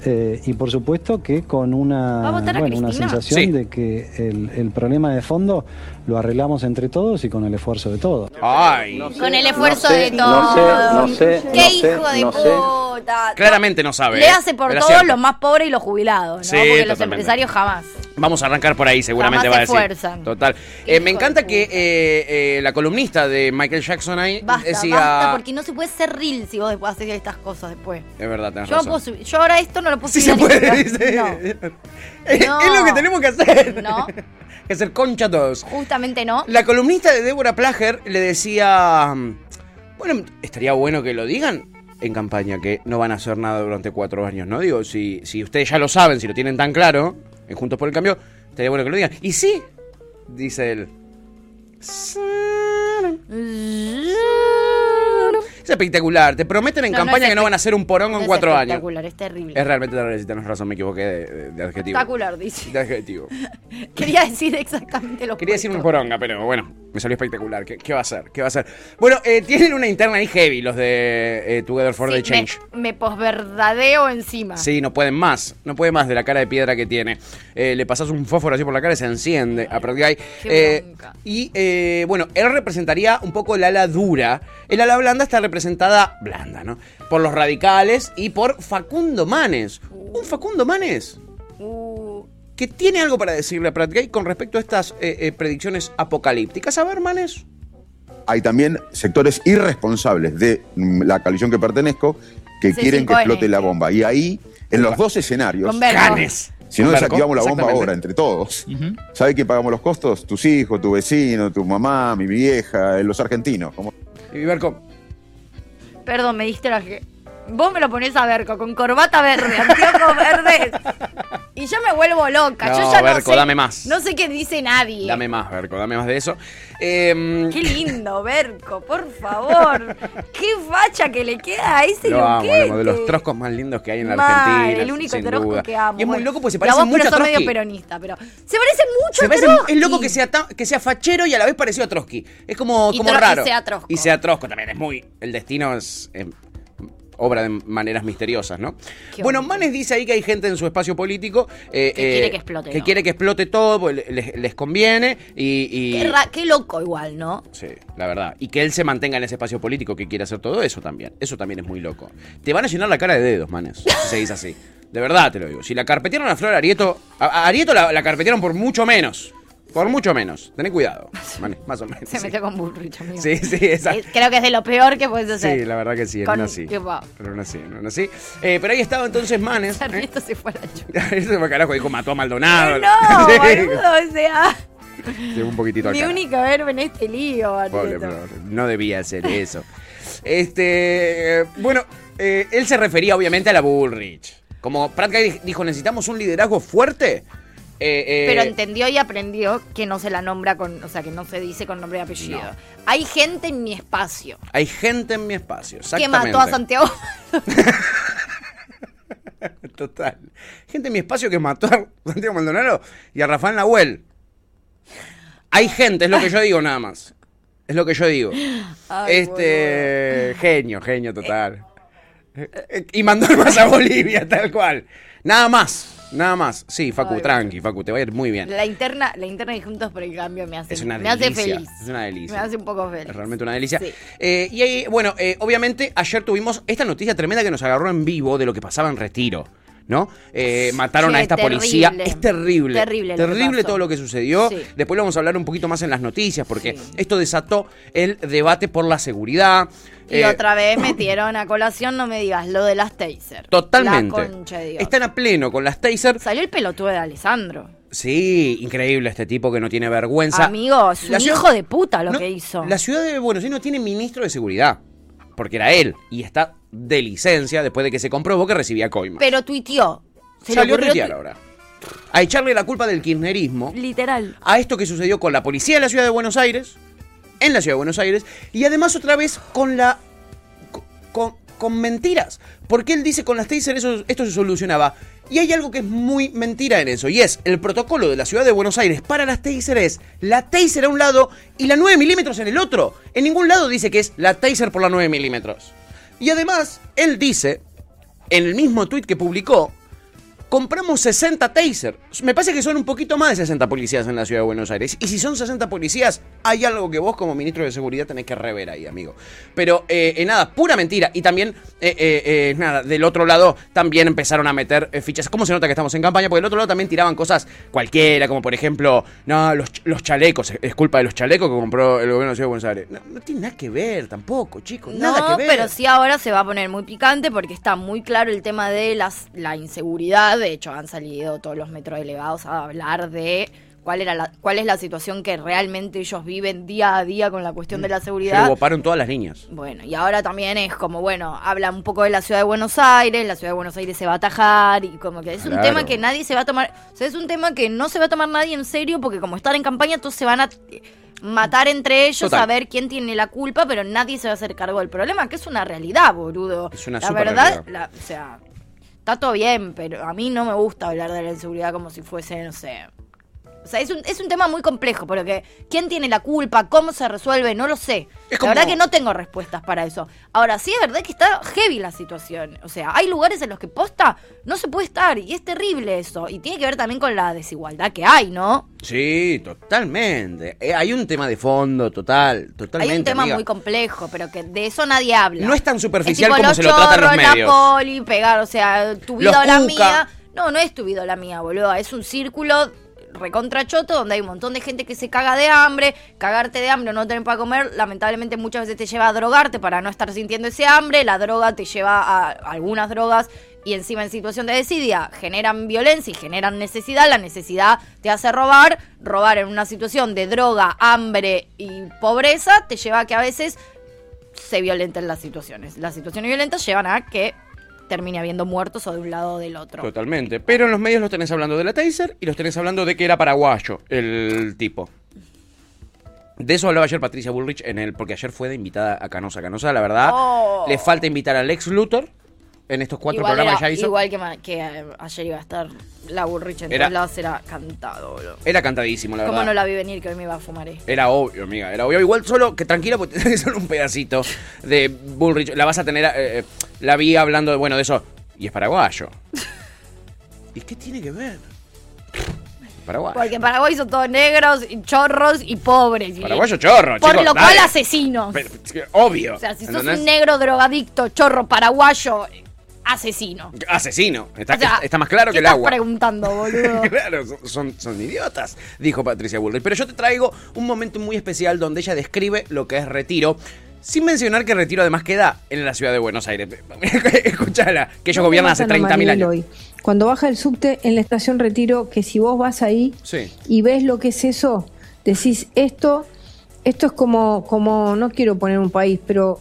[SPEAKER 6] eh, y por supuesto que con una,
[SPEAKER 3] ¿Va a votar a
[SPEAKER 6] bueno, una sensación
[SPEAKER 4] Sí.
[SPEAKER 6] de que el, el problema de fondo lo arreglamos entre todos y con el esfuerzo de todos.
[SPEAKER 4] Ay,
[SPEAKER 3] Con el esfuerzo
[SPEAKER 9] sé,
[SPEAKER 3] de
[SPEAKER 9] no
[SPEAKER 3] todos.
[SPEAKER 9] sé, no sé,
[SPEAKER 3] ¡Qué
[SPEAKER 9] no
[SPEAKER 3] hijo
[SPEAKER 9] sé,
[SPEAKER 3] de puta!
[SPEAKER 4] claramente no sabe.
[SPEAKER 3] Le
[SPEAKER 4] ¿eh?
[SPEAKER 3] hace por todos
[SPEAKER 4] cierto.
[SPEAKER 3] los más pobres y los jubilados, ¿no?
[SPEAKER 4] Sí,
[SPEAKER 3] Porque los
[SPEAKER 4] totalmente.
[SPEAKER 3] empresarios jamás.
[SPEAKER 4] Vamos a arrancar por ahí, seguramente
[SPEAKER 3] Jamás
[SPEAKER 4] va a decir.
[SPEAKER 3] esfuerzan.
[SPEAKER 4] Total.
[SPEAKER 3] Qué
[SPEAKER 4] Eh, me
[SPEAKER 3] hijo
[SPEAKER 4] encanta que eh, eh, la columnista de Michael Jackson ahí
[SPEAKER 3] Basta,
[SPEAKER 4] decía.
[SPEAKER 3] basta, porque no se puede ser real si vos después haces estas cosas después.
[SPEAKER 4] Es verdad, tenés
[SPEAKER 3] Yo, no
[SPEAKER 4] razón.
[SPEAKER 3] puedo subir- yo ahora esto no lo puedo
[SPEAKER 4] Sí
[SPEAKER 3] subir
[SPEAKER 4] se
[SPEAKER 3] a
[SPEAKER 4] puede, dice. Es,
[SPEAKER 3] No.
[SPEAKER 4] es lo que tenemos que hacer.
[SPEAKER 3] No.
[SPEAKER 4] que hacer concha todos.
[SPEAKER 3] justamente no.
[SPEAKER 4] La columnista de Débora Plager le decía, bueno, estaría bueno que lo digan en campaña, que no van a hacer nada durante cuatro años, ¿no? Digo, si, si ustedes ya lo saben, si lo tienen tan claro, en Juntos por el Cambio, estaría bueno que lo digan. Y sí, dice él. Es espectacular, te prometen en
[SPEAKER 3] No,
[SPEAKER 4] campaña
[SPEAKER 3] es
[SPEAKER 4] que no van a hacer un porongo en
[SPEAKER 3] es
[SPEAKER 4] cuatro años.
[SPEAKER 3] espectacular, es terrible.
[SPEAKER 4] Es realmente terrible, tenés razón, me equivoqué de, de- de adjetivo.
[SPEAKER 3] espectacular, dice.
[SPEAKER 4] De adjetivo.
[SPEAKER 3] Quería decir exactamente lo
[SPEAKER 4] Quería decir un poronga, pero bueno, me salió espectacular. ¿Qué, qué va a hacer? ¿Qué va a hacer? Bueno, eh, tienen una interna ahí heavy los de eh, Together for the Change.
[SPEAKER 3] Me, me posverdadeo encima.
[SPEAKER 4] Sí, no pueden más. No puede más de la cara de piedra que tiene. Eh, le pasas un fósforo así por la cara y se enciende a Pratt Guy.
[SPEAKER 3] Qué
[SPEAKER 4] Eh, y bueno, él representaría un poco el ala dura. El ala blanda está representada, blanda, ¿no? Por los radicales y por Facundo Manes. Un Facundo Manes
[SPEAKER 3] Uh,
[SPEAKER 4] que tiene algo para decirle a Pratt Guy con respecto a estas eh, eh, predicciones apocalípticas. A ver, Manes.
[SPEAKER 10] hay también sectores irresponsables de mm, la coalición que pertenezco que
[SPEAKER 3] Sí,
[SPEAKER 10] quieren que
[SPEAKER 3] 5N,
[SPEAKER 10] explote la
[SPEAKER 3] sí.
[SPEAKER 10] bomba. Y ahí, en los dos escenarios.
[SPEAKER 4] Canes.
[SPEAKER 10] si no desactivamos la bomba ahora entre todos, ¿sabe quién pagamos los costos? Tus hijos, tu vecino, tu mamá, mi vieja, eh, los argentinos.
[SPEAKER 4] Y Berco,
[SPEAKER 3] Perdón, me distraje. Vos me lo ponés a Berco con corbata verde, anteojos verdes. Y yo me vuelvo loca.
[SPEAKER 4] No,
[SPEAKER 3] yo ya no
[SPEAKER 4] Berco,
[SPEAKER 3] sé,
[SPEAKER 4] dame más.
[SPEAKER 3] No sé qué dice nadie.
[SPEAKER 4] dame más, Berco, dame más de eso. Eh,
[SPEAKER 3] Qué lindo, Berco, por favor. Qué facha que le queda a ese
[SPEAKER 4] Lo amo, amo, de los troscos más lindos que hay en la
[SPEAKER 3] Mal,
[SPEAKER 4] Argentina.
[SPEAKER 3] el único trosco
[SPEAKER 4] duda.
[SPEAKER 3] que amo.
[SPEAKER 4] Y es muy loco porque se parece
[SPEAKER 3] vos,
[SPEAKER 4] mucho
[SPEAKER 3] pero
[SPEAKER 4] a
[SPEAKER 3] sos medio
[SPEAKER 4] Trotsky.
[SPEAKER 3] peronista, pero se parece mucho
[SPEAKER 4] Se
[SPEAKER 3] a
[SPEAKER 4] parece-
[SPEAKER 3] Trotsky.
[SPEAKER 4] es loco que sea, que sea fachero y a la vez parecido a Trotsky. Es como,
[SPEAKER 3] Y
[SPEAKER 4] como
[SPEAKER 3] Tro- y
[SPEAKER 4] raro.
[SPEAKER 3] sea Trotsko.
[SPEAKER 4] Y sea Trotsko también. Es muy. El destino es. eh, obra de maneras misteriosas, ¿no?
[SPEAKER 3] Qué
[SPEAKER 4] Bueno,
[SPEAKER 3] bonito.
[SPEAKER 4] Manes dice ahí que hay gente en su espacio político eh,
[SPEAKER 3] Que
[SPEAKER 4] eh,
[SPEAKER 3] quiere que explote
[SPEAKER 4] que
[SPEAKER 3] todo.
[SPEAKER 4] quiere que explote todo, porque les, les conviene y, y-
[SPEAKER 3] Qué, ra- qué loco igual, ¿no?
[SPEAKER 4] Sí, la verdad. Y que él se mantenga en ese espacio político que quiere hacer todo eso también. Eso también es muy loco. Te van a llenar la cara de dedos, manes, si seguís así. De verdad te lo digo. Si la carpetearon a Flor Arieto, a, a Arieto la, la carpetearon por mucho menos. Por mucho menos. Tené cuidado, manes, más o menos.
[SPEAKER 3] Se
[SPEAKER 4] sí.
[SPEAKER 3] metió con Bullrich, amigo.
[SPEAKER 4] Sí, sí, exacto.
[SPEAKER 3] Creo que es de lo peor que puedes hacer.
[SPEAKER 4] Sí, la verdad que sí, en
[SPEAKER 3] Con-
[SPEAKER 4] una sí.
[SPEAKER 3] va.
[SPEAKER 4] En una sí, en una sí. Eh, pero ahí estaba entonces Manes. ¿eh?
[SPEAKER 3] Sarmiento se fue a la.
[SPEAKER 4] Eso fue carajo, dijo, mató a Maldonado.
[SPEAKER 3] No,
[SPEAKER 4] Sí.
[SPEAKER 3] boludo, o sea,
[SPEAKER 4] un poquitito
[SPEAKER 3] mi única verbo en este lío,
[SPEAKER 4] Pobre no debía hacer eso. Este, bueno, eh, él se refería obviamente a la Bullrich. Como Pratt dijo, necesitamos un liderazgo fuerte. Eh, eh,
[SPEAKER 3] Pero entendió y aprendió que no se la nombra con, o sea, que no se dice con nombre y apellido.
[SPEAKER 4] No.
[SPEAKER 3] Hay gente en mi espacio
[SPEAKER 4] hay gente en mi espacio,
[SPEAKER 3] que
[SPEAKER 4] exactamente.
[SPEAKER 3] mató a Santiago.
[SPEAKER 4] Total. Gente en mi espacio que mató a Santiago Maldonado y a Rafael Nahuel. Hay gente, es lo que yo digo nada más. Es lo que yo digo.
[SPEAKER 3] Ay,
[SPEAKER 4] este. Genio, genio total. Eh, Y mandar más a Bolivia, tal cual. Nada más, nada más. Sí, Facu,
[SPEAKER 3] Ay,
[SPEAKER 4] tranqui, Facu, te va a ir muy bien.
[SPEAKER 3] La interna, la interna de Juntos por el Cambio me hace,
[SPEAKER 4] Es una
[SPEAKER 3] me hace feliz.
[SPEAKER 4] Es una delicia.
[SPEAKER 3] Me hace un poco feliz.
[SPEAKER 4] Es realmente una delicia.
[SPEAKER 3] Sí.
[SPEAKER 4] Eh, y ahí, bueno, eh, obviamente ayer tuvimos esta noticia tremenda que nos agarró en vivo de lo que pasaba en Retiro. ¿No? Eh, mataron a esta
[SPEAKER 3] terrible.
[SPEAKER 4] policía. Es terrible.
[SPEAKER 3] Terrible
[SPEAKER 4] Terrible todo lo que sucedió.
[SPEAKER 3] Sí.
[SPEAKER 4] Después lo vamos a hablar un poquito más en las noticias, porque
[SPEAKER 3] Sí.
[SPEAKER 4] esto desató el debate por la seguridad.
[SPEAKER 3] Y
[SPEAKER 4] Eh,
[SPEAKER 3] otra vez metieron a colación, no me digas, lo de las taser.
[SPEAKER 4] Totalmente.
[SPEAKER 3] La concha de Dios.
[SPEAKER 4] Están a pleno con las taser.
[SPEAKER 3] Salió el pelotudo de Alessandro.
[SPEAKER 4] Sí, increíble este tipo que no tiene vergüenza.
[SPEAKER 3] Amigo, es un
[SPEAKER 4] ciudad-
[SPEAKER 3] hijo de puta lo
[SPEAKER 4] No,
[SPEAKER 3] que hizo.
[SPEAKER 4] La ciudad de Buenos Aires no tiene ministro de seguridad. Porque era él. Y está de licencia después de que se comprobó que recibía coima.
[SPEAKER 3] Pero tuiteó. Se
[SPEAKER 4] Salió a tuitear
[SPEAKER 3] tu-
[SPEAKER 4] ahora. A echarle la culpa del kirchnerismo
[SPEAKER 3] Literal.
[SPEAKER 4] a esto que sucedió con la policía de la ciudad de Buenos Aires, en la ciudad de Buenos Aires, y además otra vez con la. con, con mentiras. Porque él dice con las taser eso, esto se solucionaba. Y hay algo que es muy mentira en eso, y es el protocolo de la ciudad de Buenos Aires para las taser es la taser a un lado y la 9 milímetros en el otro. En ningún lado dice que es la taser por la 9 milímetros. Y además, él dice, en el mismo tweet que publicó, compramos 60 taser. Me parece que son un poquito más de 60 policías en la ciudad de Buenos Aires. Y si son 60 policías, hay algo que vos como ministro de Seguridad tenés que rever ahí, amigo. Pero eh, eh, nada, pura mentira. Y también, eh, eh, eh, nada, del otro lado también empezaron a meter fichas. ¿Cómo se nota que estamos en campaña? Porque del otro lado también tiraban cosas cualquiera, como por ejemplo, no, los, ch- los chalecos. Es culpa de los chalecos que compró el gobierno de la ciudad de Buenos Aires. No, no tiene nada que ver tampoco, chicos. nada
[SPEAKER 3] No,
[SPEAKER 4] que ver.
[SPEAKER 3] pero sí ahora se va a poner muy picante porque está muy claro el tema de las, la inseguridad. De hecho, han salido todos los metrodelegados a hablar de cuál era la, cuál es la situación que realmente ellos viven día a día con la cuestión de la
[SPEAKER 4] Se
[SPEAKER 3] seguridad.
[SPEAKER 4] le boparon todas las líneas.
[SPEAKER 3] Bueno, y ahora también es como, bueno, habla un poco de la ciudad de Buenos Aires, la ciudad de Buenos Aires se va a atajar y como que es un tema que nadie se va a tomar, o sea, es un tema que no se va a tomar nadie en serio porque como están en campaña todos se van a matar entre ellos
[SPEAKER 4] Total.
[SPEAKER 3] a ver quién tiene la culpa, pero nadie se va a hacer cargo del problema, que es una realidad, boludo.
[SPEAKER 4] Es una
[SPEAKER 3] la verdad, la- o sea, está todo bien, pero a mí no me gusta hablar de la inseguridad como si fuese, no sé, o sea, es un, es un tema muy complejo, pero que quién tiene la culpa, cómo se resuelve, no lo sé.
[SPEAKER 4] Es como-
[SPEAKER 3] La verdad que no tengo respuestas para eso. Ahora, sí es verdad que está heavy la situación. O sea, hay lugares en los que posta no se puede estar y es terrible eso. Y tiene que ver también con la desigualdad que hay, ¿no?
[SPEAKER 4] Sí, totalmente. Eh, hay un tema de fondo, total, totalmente.
[SPEAKER 3] hay un tema
[SPEAKER 4] amiga.
[SPEAKER 3] muy complejo, pero que de eso nadie habla.
[SPEAKER 4] No es tan superficial
[SPEAKER 3] Es tipo
[SPEAKER 4] como se lo tratan los medios.
[SPEAKER 3] La poli, pegar, o sea, tu vida
[SPEAKER 4] Los
[SPEAKER 3] o la mía. No, no es tu vida o la mía, boludo. Es un círculo recontrachoto donde hay un montón de gente que se caga de hambre. Cagarte de hambre o no tener para comer, lamentablemente muchas veces te lleva a drogarte para no estar sintiendo ese hambre. La droga te lleva a algunas drogas y encima en situación de desidia generan violencia y generan necesidad. La necesidad te hace robar. Robar en una situación de droga, hambre y pobreza te lleva a que a veces se violenten las situaciones. Las situaciones violentas llevan a que termine habiendo muertos o de un lado o del otro.
[SPEAKER 4] Totalmente. Pero en los medios los tenés hablando de la taser y los tenés hablando de que era paraguayo el tipo. De eso hablaba ayer Patricia Bullrich en el, porque ayer fue de invitada a Canosa. Canosa, la verdad,
[SPEAKER 3] Oh.
[SPEAKER 4] le falta invitar a Lex Luthor en estos cuatro
[SPEAKER 3] igual
[SPEAKER 4] programas
[SPEAKER 3] era-
[SPEAKER 4] ya hizo.
[SPEAKER 3] Igual que, eh, ayer iba a estar la Burrich en
[SPEAKER 4] Era-
[SPEAKER 3] todos lados, era cantado, boludo.
[SPEAKER 4] Era cantadísimo, la
[SPEAKER 3] ¿Cómo
[SPEAKER 4] verdad.
[SPEAKER 3] no la vi venir que hoy me iba a fumar esto?
[SPEAKER 4] Era obvio, amiga, era obvio. Igual solo, que tranquila, porque tenés solo un pedacito de Bullrich. La vas a tener, eh, eh, la vi hablando, de, bueno, de eso. Y es paraguayo. ¿Y qué tiene que ver? Paraguayo.
[SPEAKER 3] Porque en Paraguay son todos negros, y chorros y pobres.
[SPEAKER 4] Paraguayo chorro,
[SPEAKER 3] Por
[SPEAKER 4] chicos,
[SPEAKER 3] lo
[SPEAKER 4] dale.
[SPEAKER 3] cual asesinos.
[SPEAKER 4] Pero, obvio.
[SPEAKER 3] o sea, si sos un negro drogadicto, chorro paraguayo, asesino.
[SPEAKER 4] Asesino. Está,
[SPEAKER 3] O sea,
[SPEAKER 4] está más claro
[SPEAKER 3] ¿qué
[SPEAKER 4] que el
[SPEAKER 3] estás
[SPEAKER 4] agua.
[SPEAKER 3] preguntando, boludo?
[SPEAKER 4] claro, son, son, son idiotas, dijo Patricia Bullrich. Pero yo te traigo un momento muy especial donde ella describe lo que es retiro. Sin mencionar que Retiro además queda en la ciudad de Buenos Aires. Escúchala, que ellos
[SPEAKER 9] No
[SPEAKER 4] gobiernan hace
[SPEAKER 9] matan a
[SPEAKER 4] 30.000
[SPEAKER 9] Mariel
[SPEAKER 4] años.
[SPEAKER 9] hoy. Cuando baja el subte en la estación Retiro, que si vos vas ahí
[SPEAKER 4] Sí.
[SPEAKER 9] y ves lo que es eso, decís esto, esto es como, como no quiero poner un país, pero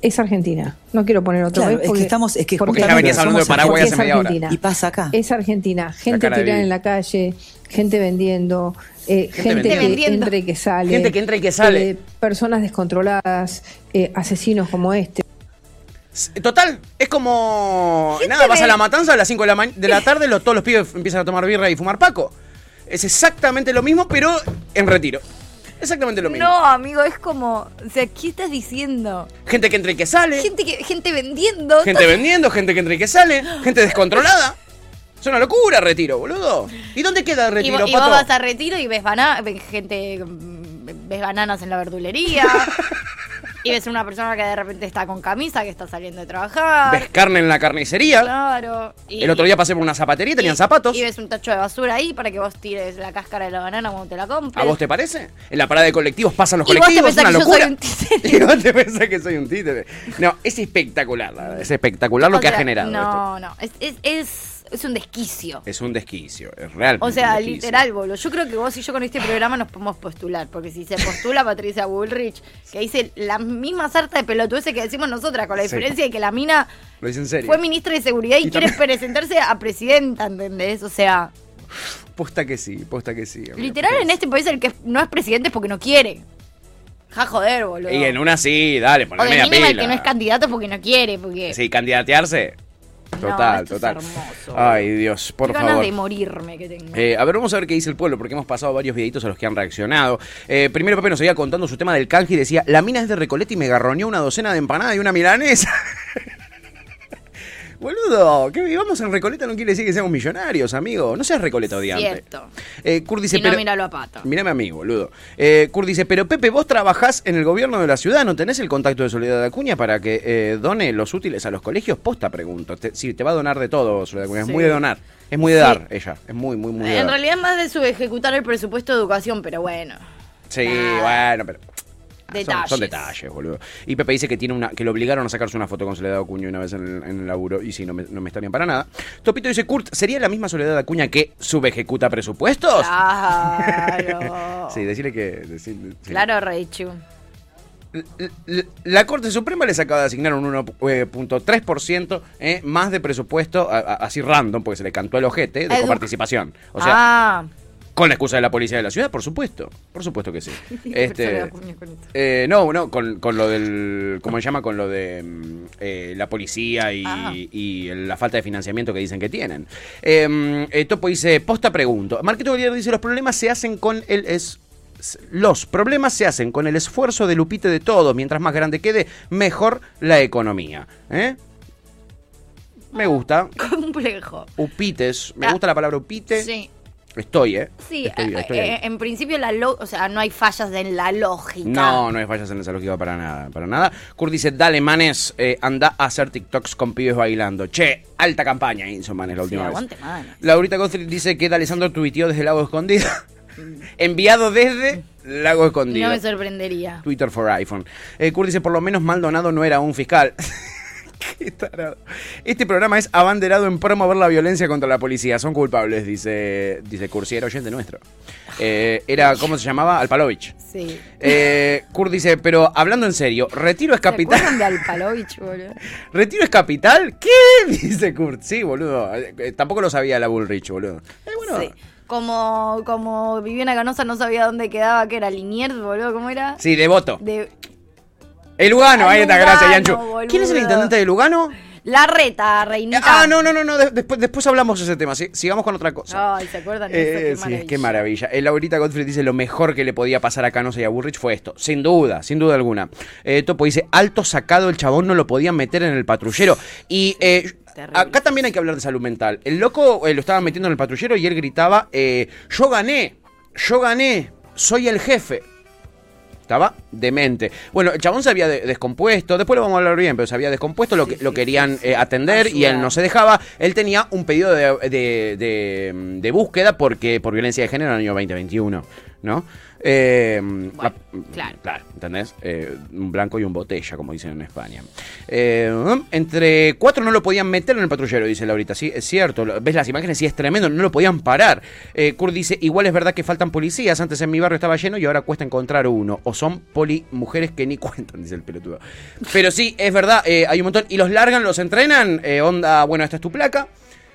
[SPEAKER 9] es Argentina. No quiero poner otro
[SPEAKER 5] Claro,
[SPEAKER 9] país.
[SPEAKER 5] es que
[SPEAKER 9] porque-
[SPEAKER 5] estamos- es que
[SPEAKER 9] porque
[SPEAKER 4] Porque ya venías hablando de Paraguay
[SPEAKER 9] porque
[SPEAKER 4] hace media hora.
[SPEAKER 5] Y pasa acá.
[SPEAKER 9] Es Argentina. Gente tirada en la calle, gente vendiendo, eh, gente, que
[SPEAKER 3] vendiendo.
[SPEAKER 9] entra y que sale.
[SPEAKER 4] Gente que entra y que sale.
[SPEAKER 9] eh, personas descontroladas, eh, asesinos como este.
[SPEAKER 4] Total, es como.
[SPEAKER 3] Gente
[SPEAKER 4] Nada, vas a la matanza a las 5 de la, de la tarde, lo- todos los pibes empiezan a tomar birra y fumar paco. Es exactamente lo mismo, pero en retiro. Exactamente lo mismo.
[SPEAKER 3] No, amigo, es como. O sea, ¿qué estás diciendo?
[SPEAKER 4] Gente que entra y que sale.
[SPEAKER 3] Gente, que, gente vendiendo.
[SPEAKER 4] Gente vendiendo, gente que entra y que sale. Gente descontrolada. Es una locura retiro, boludo. ¿Y dónde queda
[SPEAKER 3] Y,
[SPEAKER 4] retiro,
[SPEAKER 3] y
[SPEAKER 4] pato?
[SPEAKER 3] vos vas a retiro y ves, bana ves gente. ves bananas en la verdulería. y ves una persona que de repente está con camisa, que está saliendo de trabajar.
[SPEAKER 4] Ves carne en la carnicería.
[SPEAKER 3] Claro. Y-
[SPEAKER 4] El otro día pasé por una zapatería y tenían
[SPEAKER 3] y-
[SPEAKER 4] zapatos.
[SPEAKER 3] Y ves un tacho de basura ahí para que vos tires la cáscara de la banana cuando te la compres.
[SPEAKER 4] ¿A vos te parece? En la parada de colectivos pasan los colectivos, una locura. Y vos te pensás que soy un títere. No, es espectacular, es espectacular lo
[SPEAKER 3] O
[SPEAKER 4] que ha generado esto.
[SPEAKER 3] No, no. Es, es, es, es un desquicio.
[SPEAKER 4] Es un desquicio, es realmente
[SPEAKER 3] O sea,
[SPEAKER 4] un
[SPEAKER 3] literal, boludo. Yo creo que vos y yo con este programa nos podemos postular. Porque si se postula Patricia Bullrich, que dice la misma sarta de pelotudeces que decimos nosotras, con la
[SPEAKER 4] Sí.
[SPEAKER 3] diferencia de que la mina
[SPEAKER 4] Lo en serio.
[SPEAKER 3] fue ministra de seguridad y,
[SPEAKER 4] Y
[SPEAKER 3] quiere
[SPEAKER 4] también-
[SPEAKER 3] presentarse a presidenta, ¿entendés? O sea,
[SPEAKER 4] Posta que sí, posta que sí.
[SPEAKER 3] literal en este país el que no es presidente es porque no quiere. Ja, joder, boludo.
[SPEAKER 4] Y en una sí, dale, ponle media
[SPEAKER 3] mínima el
[SPEAKER 4] pila.
[SPEAKER 3] que no es candidato porque no quiere, porque...
[SPEAKER 4] Sí, candidatearse. Total,
[SPEAKER 3] esto es
[SPEAKER 4] total.
[SPEAKER 3] hermoso.
[SPEAKER 4] Ay, Dios, por
[SPEAKER 3] Qué ganas
[SPEAKER 4] favor.
[SPEAKER 3] de morirme que tengo.
[SPEAKER 4] Eh, a ver, vamos a ver qué dice el pueblo, porque hemos pasado varios videitos a los que han reaccionado. Eh, primero Pepe nos seguía contando su tema del canje y decía, la mina es de Recoleta y me garroneó una docena de empanadas y una milanesa. Boludo, que vivamos en Recoleta no quiere decir que seamos millonarios, amigo. No seas Recoleta odiante.
[SPEAKER 3] Cierto.
[SPEAKER 4] Eh, Kurt dice,
[SPEAKER 3] y no
[SPEAKER 4] pero...
[SPEAKER 3] míralo a pato.
[SPEAKER 4] Mírame a mí, boludo. Eh, Kurt dice, pero Pepe, vos trabajás en el gobierno de la ciudad, ¿no tenés el contacto de Soledad Acuña para que eh, done los útiles a los colegios? Posta, pregunto. Te- sí, te va a donar de todo, Soledad Acuña. Es muy de donar. Es muy de
[SPEAKER 3] Sí.
[SPEAKER 4] dar, ella. Es muy, muy, muy de
[SPEAKER 3] En
[SPEAKER 4] dar.
[SPEAKER 3] realidad más de su ejecutar el presupuesto de educación, pero bueno.
[SPEAKER 4] Sí, bueno, pero... Son,
[SPEAKER 3] Detalles.
[SPEAKER 4] son detalles, boludo. Y Pepe dice que tiene una que lo obligaron a sacarse una foto con Soledad Acuña una vez en el, en el laburo. Y sí, no me, no me estarían para nada. Topito dice, Kurt, ¿sería la misma Soledad Acuña que subejecuta presupuestos?
[SPEAKER 3] Claro.
[SPEAKER 4] Sí, decirle que... decirle- sí.
[SPEAKER 3] Claro, Reichu.
[SPEAKER 4] La Corte Suprema les acaba de asignar un 1.3% eh, más de presupuesto, a- a- así random, porque se le cantó el ojete, de
[SPEAKER 3] Edu-
[SPEAKER 4] coparticipación. O sea,
[SPEAKER 3] ah.
[SPEAKER 4] Con la excusa de la policía de la ciudad, por supuesto. Por supuesto que sí. este, eh, no, no, con, con lo del. ¿Cómo se llama? Con lo de mm, eh, la policía y,
[SPEAKER 3] Ah.
[SPEAKER 4] y la falta de financiamiento que dicen que tienen. Eh, eh, Topo dice: Posta pregunto. Marquito Golier dice: Los problemas se hacen con el. Es, los problemas se hacen con el esfuerzo de Lupite de todos. Mientras más grande quede, mejor la economía. ¿Eh? Me gusta.
[SPEAKER 3] Complejo.
[SPEAKER 4] Upites. Me
[SPEAKER 3] Ah.
[SPEAKER 4] gusta la palabra upite.
[SPEAKER 3] Sí.
[SPEAKER 4] Estoy, ¿eh?
[SPEAKER 3] Sí,
[SPEAKER 4] Estoy,
[SPEAKER 3] eh,
[SPEAKER 4] estoy
[SPEAKER 3] eh, en principio la lo- o sea, no hay fallas en la lógica.
[SPEAKER 4] No, no hay fallas en esa lógica para nada, para nada. Kurt dice, dale, manes, eh, anda a hacer TikToks con pibes bailando. Che, alta campaña hizo manes la
[SPEAKER 3] Sí,
[SPEAKER 4] última vez.
[SPEAKER 3] aguante, man.
[SPEAKER 4] Laurita Gottfried dice que Alessandro tuiteó desde Lago Escondido. Enviado desde Lago Escondido.
[SPEAKER 3] No me sorprendería.
[SPEAKER 4] Twitter for iPhone. Eh, Kurt dice, por lo menos Maldonado no era un fiscal. Qué tarado. Este programa es abanderado en promover la violencia contra la policía. Son culpables, dice, dice Kurt, si era oyente nuestro. Eh, era, ¿cómo se llamaba? Alpalovich.
[SPEAKER 3] Sí.
[SPEAKER 4] Eh, Kurt dice, pero hablando en serio, ¿retiro es
[SPEAKER 3] ¿Se
[SPEAKER 4] capital?
[SPEAKER 3] acuerdan de Alpalovich, boludo?
[SPEAKER 4] ¿Retiro es capital? ¿Qué? Dice Kurt. Sí, boludo. Eh, tampoco lo sabía la Bullrich, boludo. Eh, bueno,
[SPEAKER 3] Sí. Como, como Viviana Canosa no sabía dónde quedaba, que era Liniers, boludo, ¿cómo era?
[SPEAKER 4] Sí, devoto.
[SPEAKER 3] De
[SPEAKER 4] El Lugano, ahí está, gracias, Yanchu. ¿Quién es el intendente de Lugano?
[SPEAKER 3] La Reta, reinita.
[SPEAKER 4] Ah, no, no, no, no. de- después, después hablamos de ese tema. sí, sigamos con otra cosa.
[SPEAKER 3] Ay, ¿se acuerdan de eso?
[SPEAKER 4] Eh,
[SPEAKER 3] Qué
[SPEAKER 4] sí,
[SPEAKER 3] maravilla.
[SPEAKER 4] qué maravilla. El Laurita Godfrey dice lo mejor que le podía pasar a Canosa y a Burrich fue esto. Sin duda, sin duda alguna. Eh, Topo dice, alto sacado el chabón no lo podían meter en el patrullero. Y eh,
[SPEAKER 3] Terrible.
[SPEAKER 4] acá también hay que hablar de salud mental. El loco eh, lo estaban metiendo en el patrullero y él gritaba, eh, yo gané, yo gané, soy el jefe. Estaba demente. Bueno, el chabón se había de- descompuesto, después lo vamos a hablar bien, pero se había descompuesto, lo, que, lo querían eh, atender y él no se dejaba. Él tenía un pedido de, de- de- de búsqueda porque por violencia de género en el año 2021, ¿no? Eh, la-
[SPEAKER 3] claro.
[SPEAKER 4] ¿entendés? Eh, un blanco y un botella, como dicen en España. Eh, entre cuatro no lo podían meter en el patrullero, dice Laurita. Sí, es cierto. Ves las imágenes, sí, es tremendo. No lo podían parar. Eh, Kurt dice, igual es verdad que faltan policías. Antes en mi barrio estaba lleno y ahora cuesta encontrar uno. O son poli mujeres que ni cuentan, dice el pelotudo. Pero sí, es verdad, hay un montón. Y los largan, los entrenan. eh, onda, bueno, esta es tu placa.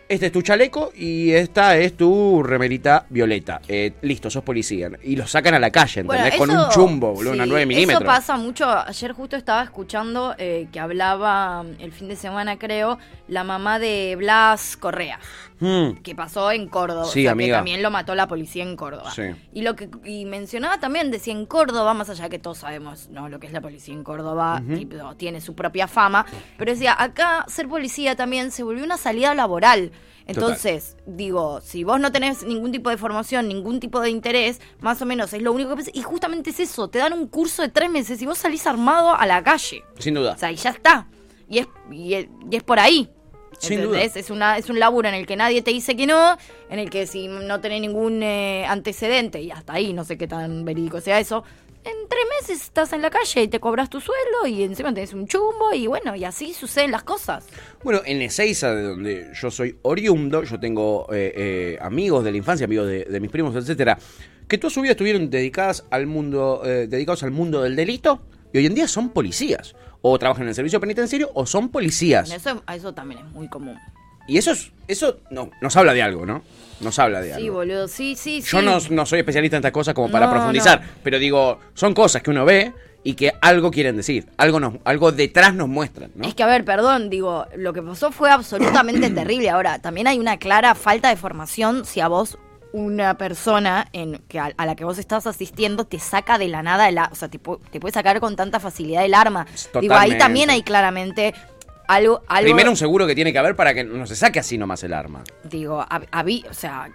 [SPEAKER 4] Este es tu chaleco y esta es tu remerita violeta. Eh, listo, sos policía. Y lo sacan a la calle, ¿entendés?
[SPEAKER 3] Bueno,
[SPEAKER 4] Con un chumbo, boludo, una
[SPEAKER 3] sí,
[SPEAKER 4] 9 milímetros.
[SPEAKER 3] Eso pasa mucho. Ayer justo estaba escuchando eh, que hablaba mm, el fin de semana, creo, la mamá de Blas Correa,
[SPEAKER 4] Mm,
[SPEAKER 3] que pasó en Córdoba.
[SPEAKER 4] Sí,
[SPEAKER 3] o sea,
[SPEAKER 4] amiga.
[SPEAKER 3] Que también lo mató la policía en Córdoba.
[SPEAKER 4] Sí.
[SPEAKER 3] Y lo que y mencionaba también, decía en Córdoba, más allá que todos sabemos ¿no? lo que es la policía en Córdoba, tipo, tiene su propia fama, pero decía, acá ser policía también se volvió una salida laboral. Entonces, digo, si vos no tenés ningún tipo de formación, ningún tipo de interés, más o menos es lo único que pasa. Y justamente es eso, te dan un curso de tres meses y vos salís armado a la calle.
[SPEAKER 4] Sin duda.
[SPEAKER 3] O sea, y ya está. Y es, y es, y es por ahí.
[SPEAKER 4] Sin
[SPEAKER 3] ¿entendés? Es, una, es un laburo en el que nadie te dice que no, en el que si no tenés ningún eh, antecedente, y hasta ahí no sé qué tan verídico sea eso, en tres meses estás en la calle y te cobras tu sueldo y encima tenés un chumbo y bueno, y así suceden las cosas.
[SPEAKER 4] Bueno, en Ezeiza, de donde yo soy oriundo, yo tengo eh, eh, amigos de la infancia, amigos de, de mis primos, etcétera, que toda su vida estuvieron dedicadas al mundo, eh, dedicados al mundo del delito y hoy en día son policías. O trabajan en el servicio penitenciario o son policías.
[SPEAKER 3] Eso, eso también es muy común.
[SPEAKER 4] Y eso es, eso no, nos habla de algo, ¿no? Nos habla de
[SPEAKER 3] Sí,
[SPEAKER 4] algo.
[SPEAKER 3] boludo, sí, sí,
[SPEAKER 4] Yo
[SPEAKER 3] sí.
[SPEAKER 4] no, no soy especialista en estas cosas como para
[SPEAKER 3] No,
[SPEAKER 4] profundizar, pero digo, son cosas que uno ve y que algo quieren decir, algo nos, algo detrás nos muestran, ¿no?
[SPEAKER 3] Es que, a ver, perdón, digo, lo que pasó fue absolutamente terrible. Ahora, también hay una clara falta de formación si a vos una persona en, que a, a la que vos estás asistiendo te saca de la nada, el, o sea, te, te puede sacar con tanta facilidad el arma. Digo, ahí
[SPEAKER 4] Totalmente.
[SPEAKER 3] también hay claramente algo... algo
[SPEAKER 4] Primero un seguro que tiene que haber para que no se saque así nomás el arma.
[SPEAKER 3] digo, hab- habí- o sea,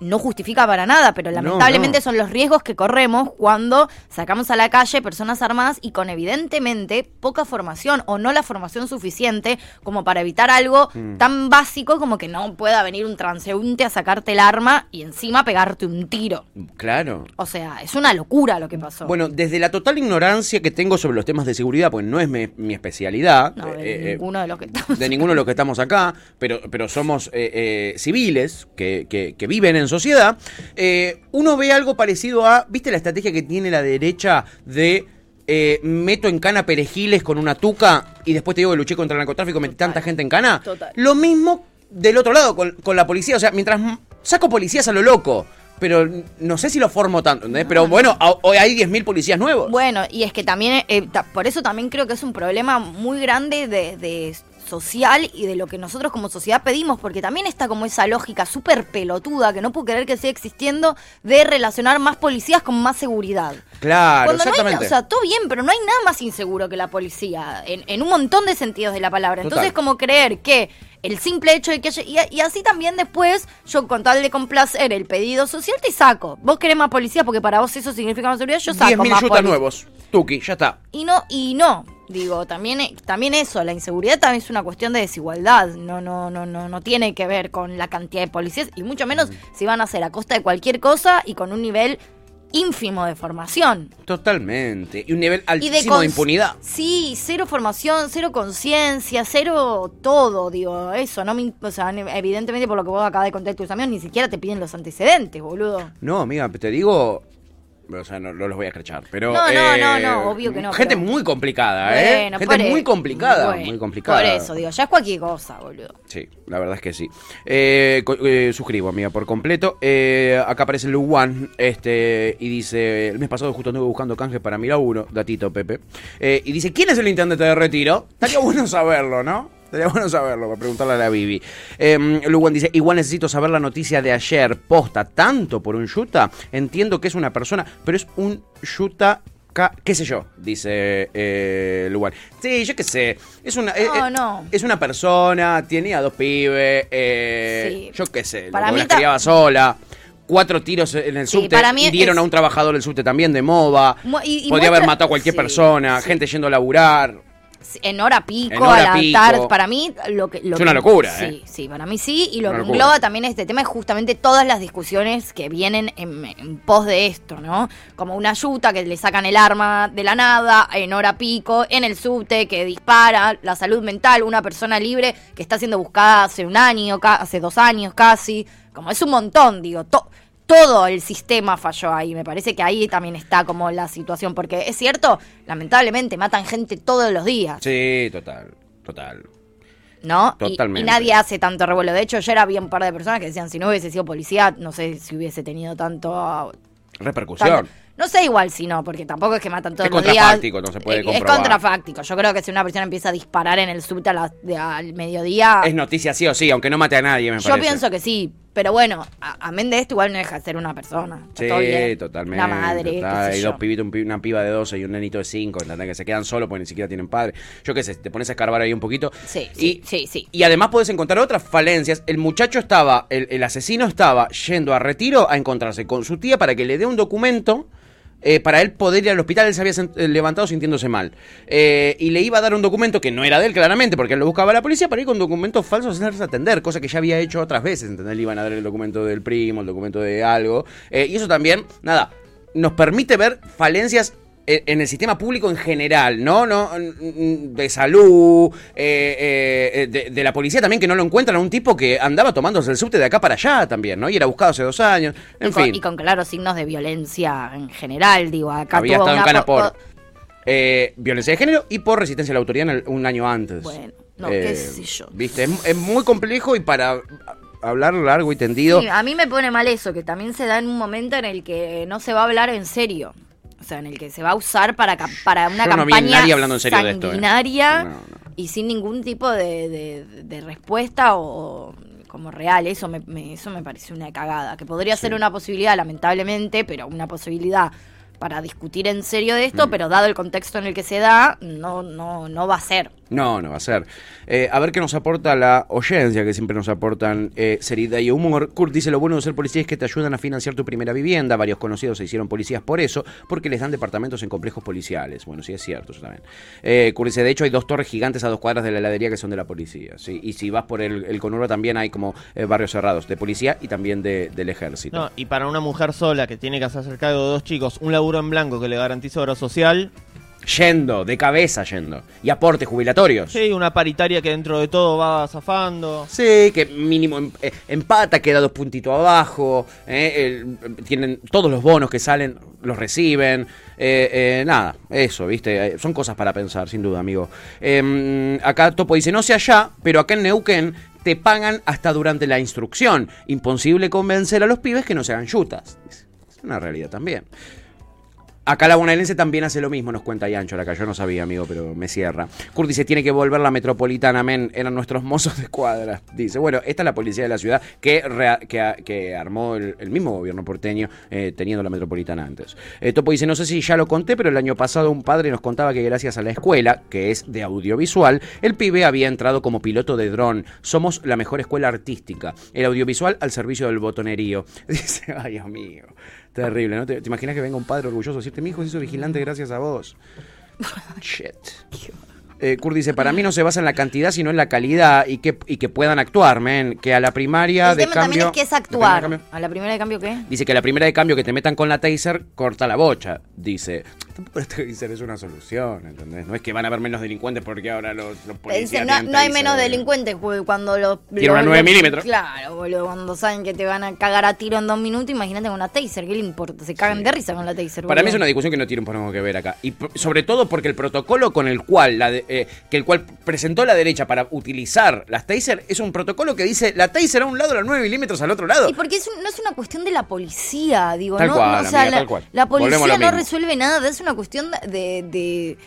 [SPEAKER 3] no justifica para nada, pero lamentablemente
[SPEAKER 4] no.
[SPEAKER 3] son los riesgos que corremos cuando sacamos a la calle personas armadas y con evidentemente poca formación o no la formación suficiente como para evitar algo
[SPEAKER 4] Mm.
[SPEAKER 3] tan básico como que no pueda venir un transeúnte a sacarte el arma y encima pegarte un tiro.
[SPEAKER 4] Claro.
[SPEAKER 3] O sea, es una locura lo que pasó.
[SPEAKER 4] Bueno, desde la total ignorancia que tengo sobre los temas de seguridad, pues no es mi, mi especialidad.
[SPEAKER 3] no, de
[SPEAKER 4] eh, eh,
[SPEAKER 3] ninguno de los que estamos
[SPEAKER 4] de ninguno de los que estamos acá, pero, pero somos eh, eh, civiles que, que- que viven en sociedad, eh, uno ve algo parecido a, ¿viste la estrategia que tiene la derecha de eh, meto en cana perejiles con una tuca y después te digo que luché contra el narcotráfico, metí tanta gente en cana?
[SPEAKER 3] Total.
[SPEAKER 4] Lo mismo del otro lado, con, con la policía, o sea, mientras saco policías a lo loco. Pero no sé si lo formo tanto, ¿entendés? Pero bueno, hoy hay 10.000 policías nuevos.
[SPEAKER 3] Bueno, y es que también, eh, por eso también creo que es un problema muy grande de, de social y de lo que nosotros como sociedad pedimos, porque también está como esa lógica súper pelotuda que no puedo creer que siga existiendo de relacionar más policías con más seguridad.
[SPEAKER 4] Claro,
[SPEAKER 3] Cuando no hay
[SPEAKER 4] exactamente.
[SPEAKER 3] o sea, todo bien, pero no hay nada más inseguro que la policía, en, en un montón de sentidos de la palabra.
[SPEAKER 4] Total.
[SPEAKER 3] Entonces, como creer que el simple hecho de que haya... Y, y así también después, yo con tal de complacer el pedido social, te saco. Vos querés más policía porque para vos eso significa más seguridad, yo saco
[SPEAKER 4] 10.000
[SPEAKER 3] más
[SPEAKER 4] yutas nuevos. Tuki, ya está.
[SPEAKER 3] Y no, y no. Digo, también, también eso, la inseguridad también es una cuestión de desigualdad. No, no, no, no, no tiene que ver con la cantidad de policías, y mucho menos si van a hacer a costa de cualquier cosa y con un nivel ínfimo de formación.
[SPEAKER 4] Totalmente. Y un nivel
[SPEAKER 3] Y
[SPEAKER 4] altísimo de, impunidad.
[SPEAKER 3] Sí, cero formación, cero conciencia, cero todo, digo, eso, no me, o sea, evidentemente por lo que vos acabas de contar tus amigos, ni siquiera te piden los antecedentes, boludo.
[SPEAKER 4] No, amiga, te digo. O sea, no, no los voy a escrachar. Pero.
[SPEAKER 3] No, no,
[SPEAKER 4] eh,
[SPEAKER 3] no, no, obvio que no,
[SPEAKER 4] Gente
[SPEAKER 3] pero-
[SPEAKER 4] muy complicada, ¿eh?
[SPEAKER 3] Bueno,
[SPEAKER 4] gente muy
[SPEAKER 3] e-
[SPEAKER 4] complicada.
[SPEAKER 3] bueno,
[SPEAKER 4] muy complicada.
[SPEAKER 3] Por eso, digo, ya es cualquier cosa, boludo.
[SPEAKER 4] Sí, la verdad es que sí. Eh, eh, suscribo, amiga, por completo. Eh, acá aparece Luwan, este, y dice, el mes pasado justo anduve buscando canje para mi laburo, datito Pepe, Eh, y dice, ¿quién es el intendente de retiro? Estaría bueno saberlo, ¿no? Estaría bueno saberlo, para preguntarle a la Bibi. Eh, Luwan dice, igual necesito saber la noticia de ayer, posta, tanto por un yuta, entiendo que es una persona, pero es un yuta... ¿Qué sé yo? Dice eh, Luwan. Sí, yo qué sé. Es una, eh,
[SPEAKER 3] No,
[SPEAKER 4] eh,
[SPEAKER 3] no.
[SPEAKER 4] es una persona, tenía dos pibes, eh,
[SPEAKER 3] Sí.
[SPEAKER 4] yo qué sé,
[SPEAKER 3] Para mí
[SPEAKER 4] criaba sola. Cuatro tiros en el
[SPEAKER 3] Sí,
[SPEAKER 4] subte, hirieron
[SPEAKER 3] es-
[SPEAKER 4] a un trabajador del subte también de MOVA.
[SPEAKER 3] Mu- y- y
[SPEAKER 4] Podría haber matado a cualquier
[SPEAKER 3] sí,
[SPEAKER 4] persona, gente yendo a laburar.
[SPEAKER 3] En hora pico,
[SPEAKER 4] En hora
[SPEAKER 3] a la
[SPEAKER 4] pico.
[SPEAKER 3] tarde, para mí lo que... Lo
[SPEAKER 4] Es una locura,
[SPEAKER 3] Sí,
[SPEAKER 4] ¿eh?
[SPEAKER 3] sí, para mí sí, y lo
[SPEAKER 4] Una
[SPEAKER 3] que
[SPEAKER 4] locura.
[SPEAKER 3] engloba también este tema es justamente todas las discusiones que vienen en, en pos de esto, ¿no? Como una yuta que le sacan el arma de la nada, en hora pico, en el subte que dispara, la salud mental, una persona libre que está siendo buscada hace un año, hace dos años casi, como es un montón, digo, to- todo el sistema falló ahí. Me parece que ahí también está como la situación. Porque es cierto, lamentablemente matan gente todos los días.
[SPEAKER 4] Sí, total, total.
[SPEAKER 3] ¿no?
[SPEAKER 4] Totalmente.
[SPEAKER 3] Y, nadie hace tanto revuelo. De hecho, era bien un par de personas que decían, si no hubiese sido policía, no sé si hubiese tenido tanto...
[SPEAKER 4] Repercusión.
[SPEAKER 3] tanto- no sé igual si no, porque tampoco es que matan todos
[SPEAKER 4] Es
[SPEAKER 3] los días.
[SPEAKER 4] contrafáctico, no se puede
[SPEAKER 3] Eh, Es
[SPEAKER 4] comprobar.
[SPEAKER 3] contrafáctico. Yo creo que si una persona empieza a disparar en el subte a la- de- al mediodía...
[SPEAKER 4] Es noticia sí o sí, aunque no mate a nadie, me
[SPEAKER 3] Yo
[SPEAKER 4] parece.
[SPEAKER 3] pienso que sí, pero bueno, a- amén de esto igual no deja de ser una persona.
[SPEAKER 4] Sí, totalmente.
[SPEAKER 3] Una madre,
[SPEAKER 4] total. Hay
[SPEAKER 3] yo.
[SPEAKER 4] dos pibitos, un pi- una piba de 12 y un nenito de 5, ¿entendés? Que se quedan solos porque ni siquiera tienen padre. Yo qué sé, te pones a escarbar ahí un poquito.
[SPEAKER 3] Sí,
[SPEAKER 4] y,
[SPEAKER 3] sí, sí.
[SPEAKER 4] Y además puedes encontrar otras falencias. El muchacho estaba, el, el asesino estaba yendo a retiro a encontrarse con su tía para que le dé un documento. Eh, para él poder ir al hospital, él se había eh, levantado sintiéndose mal. Eh, y le iba a dar un documento que no era de él, claramente, porque él lo buscaba la policía para ir con documentos falsos a hacerse atender, cosa que ya había hecho otras veces, ¿entendés? Le iban a dar el documento del primo, el documento de algo. Eh, y eso también, nada, nos permite ver falencias en el sistema público en general, ¿no? no de salud, eh, eh, de, de la policía también, que no lo encuentran a un tipo que andaba tomándose el subte de acá para allá también, ¿no? Y era buscado hace dos años, en
[SPEAKER 3] y, con,
[SPEAKER 4] fin.
[SPEAKER 3] y con claros signos de violencia en general, digo, acá
[SPEAKER 4] había estado en cana
[SPEAKER 3] po-
[SPEAKER 4] por eh, violencia de género y por resistencia a la autoridad en el- un año antes.
[SPEAKER 3] Bueno, no,
[SPEAKER 4] Eh,
[SPEAKER 3] qué sé yo.
[SPEAKER 4] Viste, es, es muy complejo y para hablar largo y tendido.
[SPEAKER 3] Sí, a mí me pone mal eso, que también se da en un momento en el que no se va a hablar en serio. Sea, en el que se va a usar para, para una
[SPEAKER 4] Yo no
[SPEAKER 3] campaña
[SPEAKER 4] nadie hablando en serio de esto, ¿eh? No, no.
[SPEAKER 3] y sin ningún tipo de, de- de respuesta o, o como real. Eso me, me- eso me parece una cagada. Que podría ser una posibilidad, lamentablemente, pero una posibilidad para discutir en serio de esto,
[SPEAKER 4] Mm.
[SPEAKER 3] pero dado el contexto en el que se da, no, no, no va a ser.
[SPEAKER 4] No, no va a ser. Eh, a ver qué nos aporta la oyencia, que siempre nos aportan eh, seriedad y humor. Kurt dice, lo bueno de ser policía es que te ayudan a financiar tu primera vivienda. Varios conocidos se hicieron policías por eso, porque les dan departamentos en complejos policiales. Bueno, sí es cierto, eso también. Eh, Kurt dice, de hecho hay dos torres gigantes a dos cuadras de la heladería que son de la policía. Y si vas por el, el conurbano también hay como eh, barrios cerrados de policía y también de- del ejército.
[SPEAKER 11] No, y para una mujer sola que tiene que hacerse cargo de dos chicos, un laburo en blanco que le garantiza obra social,
[SPEAKER 4] Yendo, de cabeza yendo. Y aportes jubilatorios.
[SPEAKER 11] sí, una paritaria que dentro de todo va zafando.
[SPEAKER 4] Sí, que mínimo em- eh, empata, queda dos puntitos abajo. eh, el- tienen todos los bonos que salen, los reciben. eh, nada, eso, ¿viste? Son cosas para pensar, sin duda, amigo. Em, acá Topo dice: No sé allá, pero acá en Neuquén te pagan hasta durante la instrucción. Imposible convencer a los pibes que no se hagan yutas. Es una realidad también. Acá la bonaerense también hace lo mismo, nos cuenta Yancho acá. Yo no sabía, amigo, pero me cierra. Kurt dice, tiene que volver la metropolitana, men. Eran nuestros mozos de cuadra. Dice, bueno, esta es la policía de la ciudad que, que, que armó el, el mismo gobierno porteño eh, teniendo la metropolitana antes. Eh, Topo dice, no sé si ya lo conté, pero el año pasado un padre nos contaba que gracias a la escuela, que es de audiovisual, el pibe había entrado como piloto de dron. Somos la mejor escuela artística. El audiovisual al servicio del botonerío. Dice, ay, amigo. Terrible, ¿no? ¿Te, te imaginas que venga un padre orgulloso a decirte, mi hijo se hizo vigilante gracias a vos? Shit. Eh, Kurt dice, para mí no se basa en la cantidad, sino en la calidad y que, y que puedan actuar, men. Que a la primaria
[SPEAKER 3] El
[SPEAKER 4] de
[SPEAKER 3] tema
[SPEAKER 4] cambio...
[SPEAKER 3] también es que es
[SPEAKER 4] ¿la primera de
[SPEAKER 3] actuar. ¿A la primera de cambio qué?
[SPEAKER 4] Dice que la primera de cambio que te metan con la taser corta la bocha. Dice, tampoco la taser es una solución, ¿entendés? No es que van a haber menos delincuentes porque ahora los, los policías
[SPEAKER 3] no, hay menos delincuentes cu- cuando los...
[SPEAKER 4] Una
[SPEAKER 3] los-
[SPEAKER 4] 9
[SPEAKER 3] los-
[SPEAKER 4] milímetros.
[SPEAKER 3] Claro, boludo, cuando saben que te van a cagar a tiro en dos minutos, imagínate con una taser, ¿qué le importa? Se cagan de risa con la taser,
[SPEAKER 4] Para mí es una discusión que no tiene un poco que ver acá. Y sobre todo porque el protocolo con el cual la de- eh, que el cual presentó la derecha para utilizar las taser es un protocolo que dice la taser a un lado, la 9 milímetros al otro lado.
[SPEAKER 3] Y porque es un- no es una cuestión de la policía, digo,
[SPEAKER 4] Tal
[SPEAKER 3] no,
[SPEAKER 4] cual,
[SPEAKER 3] no, o sea,
[SPEAKER 4] amiga,
[SPEAKER 3] la,
[SPEAKER 4] tal cual.
[SPEAKER 3] la
[SPEAKER 4] a
[SPEAKER 3] policía no resuelve nada, es una cuestión de de,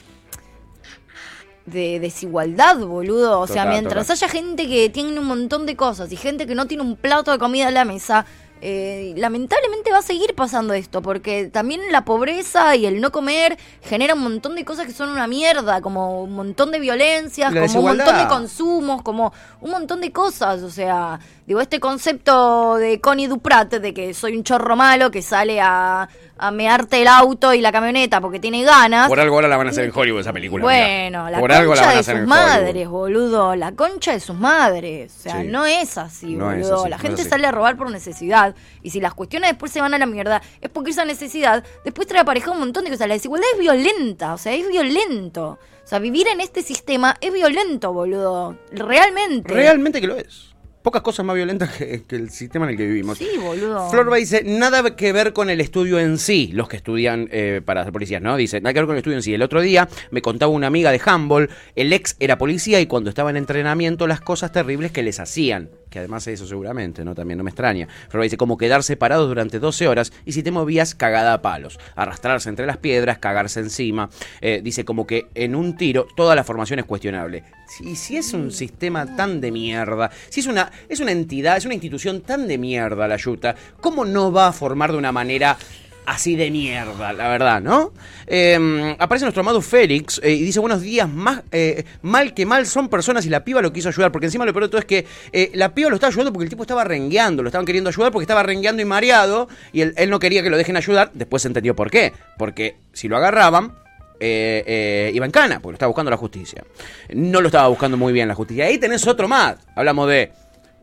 [SPEAKER 3] de desigualdad, boludo. O sea,
[SPEAKER 4] Total,
[SPEAKER 3] mientras
[SPEAKER 4] total.
[SPEAKER 3] haya gente que tiene un montón de cosas y gente que no tiene un plato de comida en la mesa, eh, lamentablemente va a seguir pasando esto, porque también la pobreza y el no comer genera un montón de cosas que son una mierda, como un montón de violencias,
[SPEAKER 4] la
[SPEAKER 3] como un montón de consumos, como un montón de cosas. O sea, digo, este concepto de Connie Duprat, de que soy un chorro malo que sale a, a mearte el auto y la camioneta porque tiene ganas.
[SPEAKER 4] Por algo ahora la van a hacer en Hollywood esa película.
[SPEAKER 3] Bueno, la
[SPEAKER 4] Por algo la
[SPEAKER 3] concha
[SPEAKER 4] van a
[SPEAKER 3] de sus madres, boludo. La concha de sus madres. O sea,
[SPEAKER 4] Sí.
[SPEAKER 3] no es así,
[SPEAKER 4] No es
[SPEAKER 3] boludo.
[SPEAKER 4] así,
[SPEAKER 3] la
[SPEAKER 4] no
[SPEAKER 3] gente sale a robar por necesidad. Y si las cuestiones después se van a la mierda, es porque esa necesidad después trae aparejado un montón de cosas. La desigualdad es violenta, o sea, es violento. O sea, vivir en este sistema es violento, boludo. Realmente.
[SPEAKER 4] Realmente que lo es. Pocas cosas más violentas que, que el sistema en el que vivimos.
[SPEAKER 3] Sí, boludo.
[SPEAKER 4] Florba dice, nada que ver con el estudio en sí, los que estudian eh, para ser policías, ¿no? Dice, nada que ver con el estudio en sí. El otro día me contaba una amiga de handball, el ex era policía y cuando estaba en entrenamiento las cosas terribles que les hacían, que además eso seguramente, ¿no? También no me extraña. Florba dice, como quedar separados durante 12 horas y si te movías, cagada a palos. Arrastrarse entre las piedras, cagarse encima. Eh, dice, como que en un tiro toda la formación es cuestionable. Y si es un sistema tan de mierda, si es una, es una entidad, es una institución tan de mierda la Yuta, ¿cómo no va a formar de una manera así de mierda, la verdad, ¿no? Eh, aparece nuestro amado Félix eh, y dice, buenos días, más, eh, mal que mal son personas y la piba lo quiso ayudar, porque encima lo peor de todo es que eh, la piba lo estaba ayudando porque el tipo estaba rengueando, lo estaban queriendo ayudar porque estaba rengueando y mareado y él, no quería que lo dejen ayudar, después entendió por qué, porque si lo agarraban, iba en cana, porque lo estaba buscando la justicia. No lo estaba buscando muy bien la justicia. Ahí tenés otro más. Hablamos de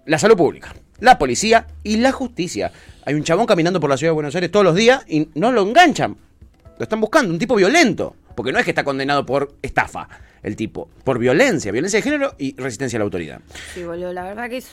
[SPEAKER 4] la salud pública, la policía y la justicia. Hay un chabón caminando por la ciudad de Buenos Aires todos los días y no lo enganchan. Lo están buscando, un tipo violento. Porque no es que está condenado por estafa, el tipo. Por violencia, violencia de género y resistencia a la autoridad.
[SPEAKER 3] Sí, boludo, la verdad que es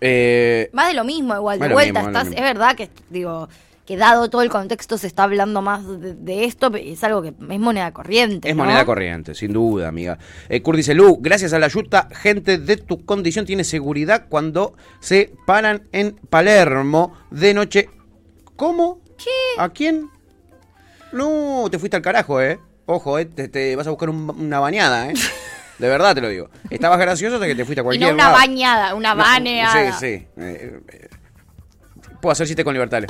[SPEAKER 4] Eh,
[SPEAKER 3] más de lo mismo, igual, de vuelta.
[SPEAKER 4] mismo,
[SPEAKER 3] estás, es verdad que, digo, que dado todo el contexto se está hablando más de, de esto, es algo que es moneda corriente.
[SPEAKER 4] Es
[SPEAKER 3] ¿no?
[SPEAKER 4] moneda corriente, sin duda, amiga. Eh, Kurt dice, Lu, gracias a la ayuda, gente de tu condición tiene seguridad cuando se paran en Palermo de noche. ¿Cómo? ¿A quién? No, te fuiste al carajo, ¿eh? Ojo, ¿eh? Te, te vas a buscar un- una bañada, ¿eh? De verdad te lo digo. Estabas gracioso hasta que te fuiste a
[SPEAKER 3] Y
[SPEAKER 4] cualquier
[SPEAKER 3] no una
[SPEAKER 4] lado.
[SPEAKER 3] bañada, una
[SPEAKER 4] No,
[SPEAKER 3] baneada.
[SPEAKER 4] Sí, sí. Eh, eh, puedo hacer chiste con libertad.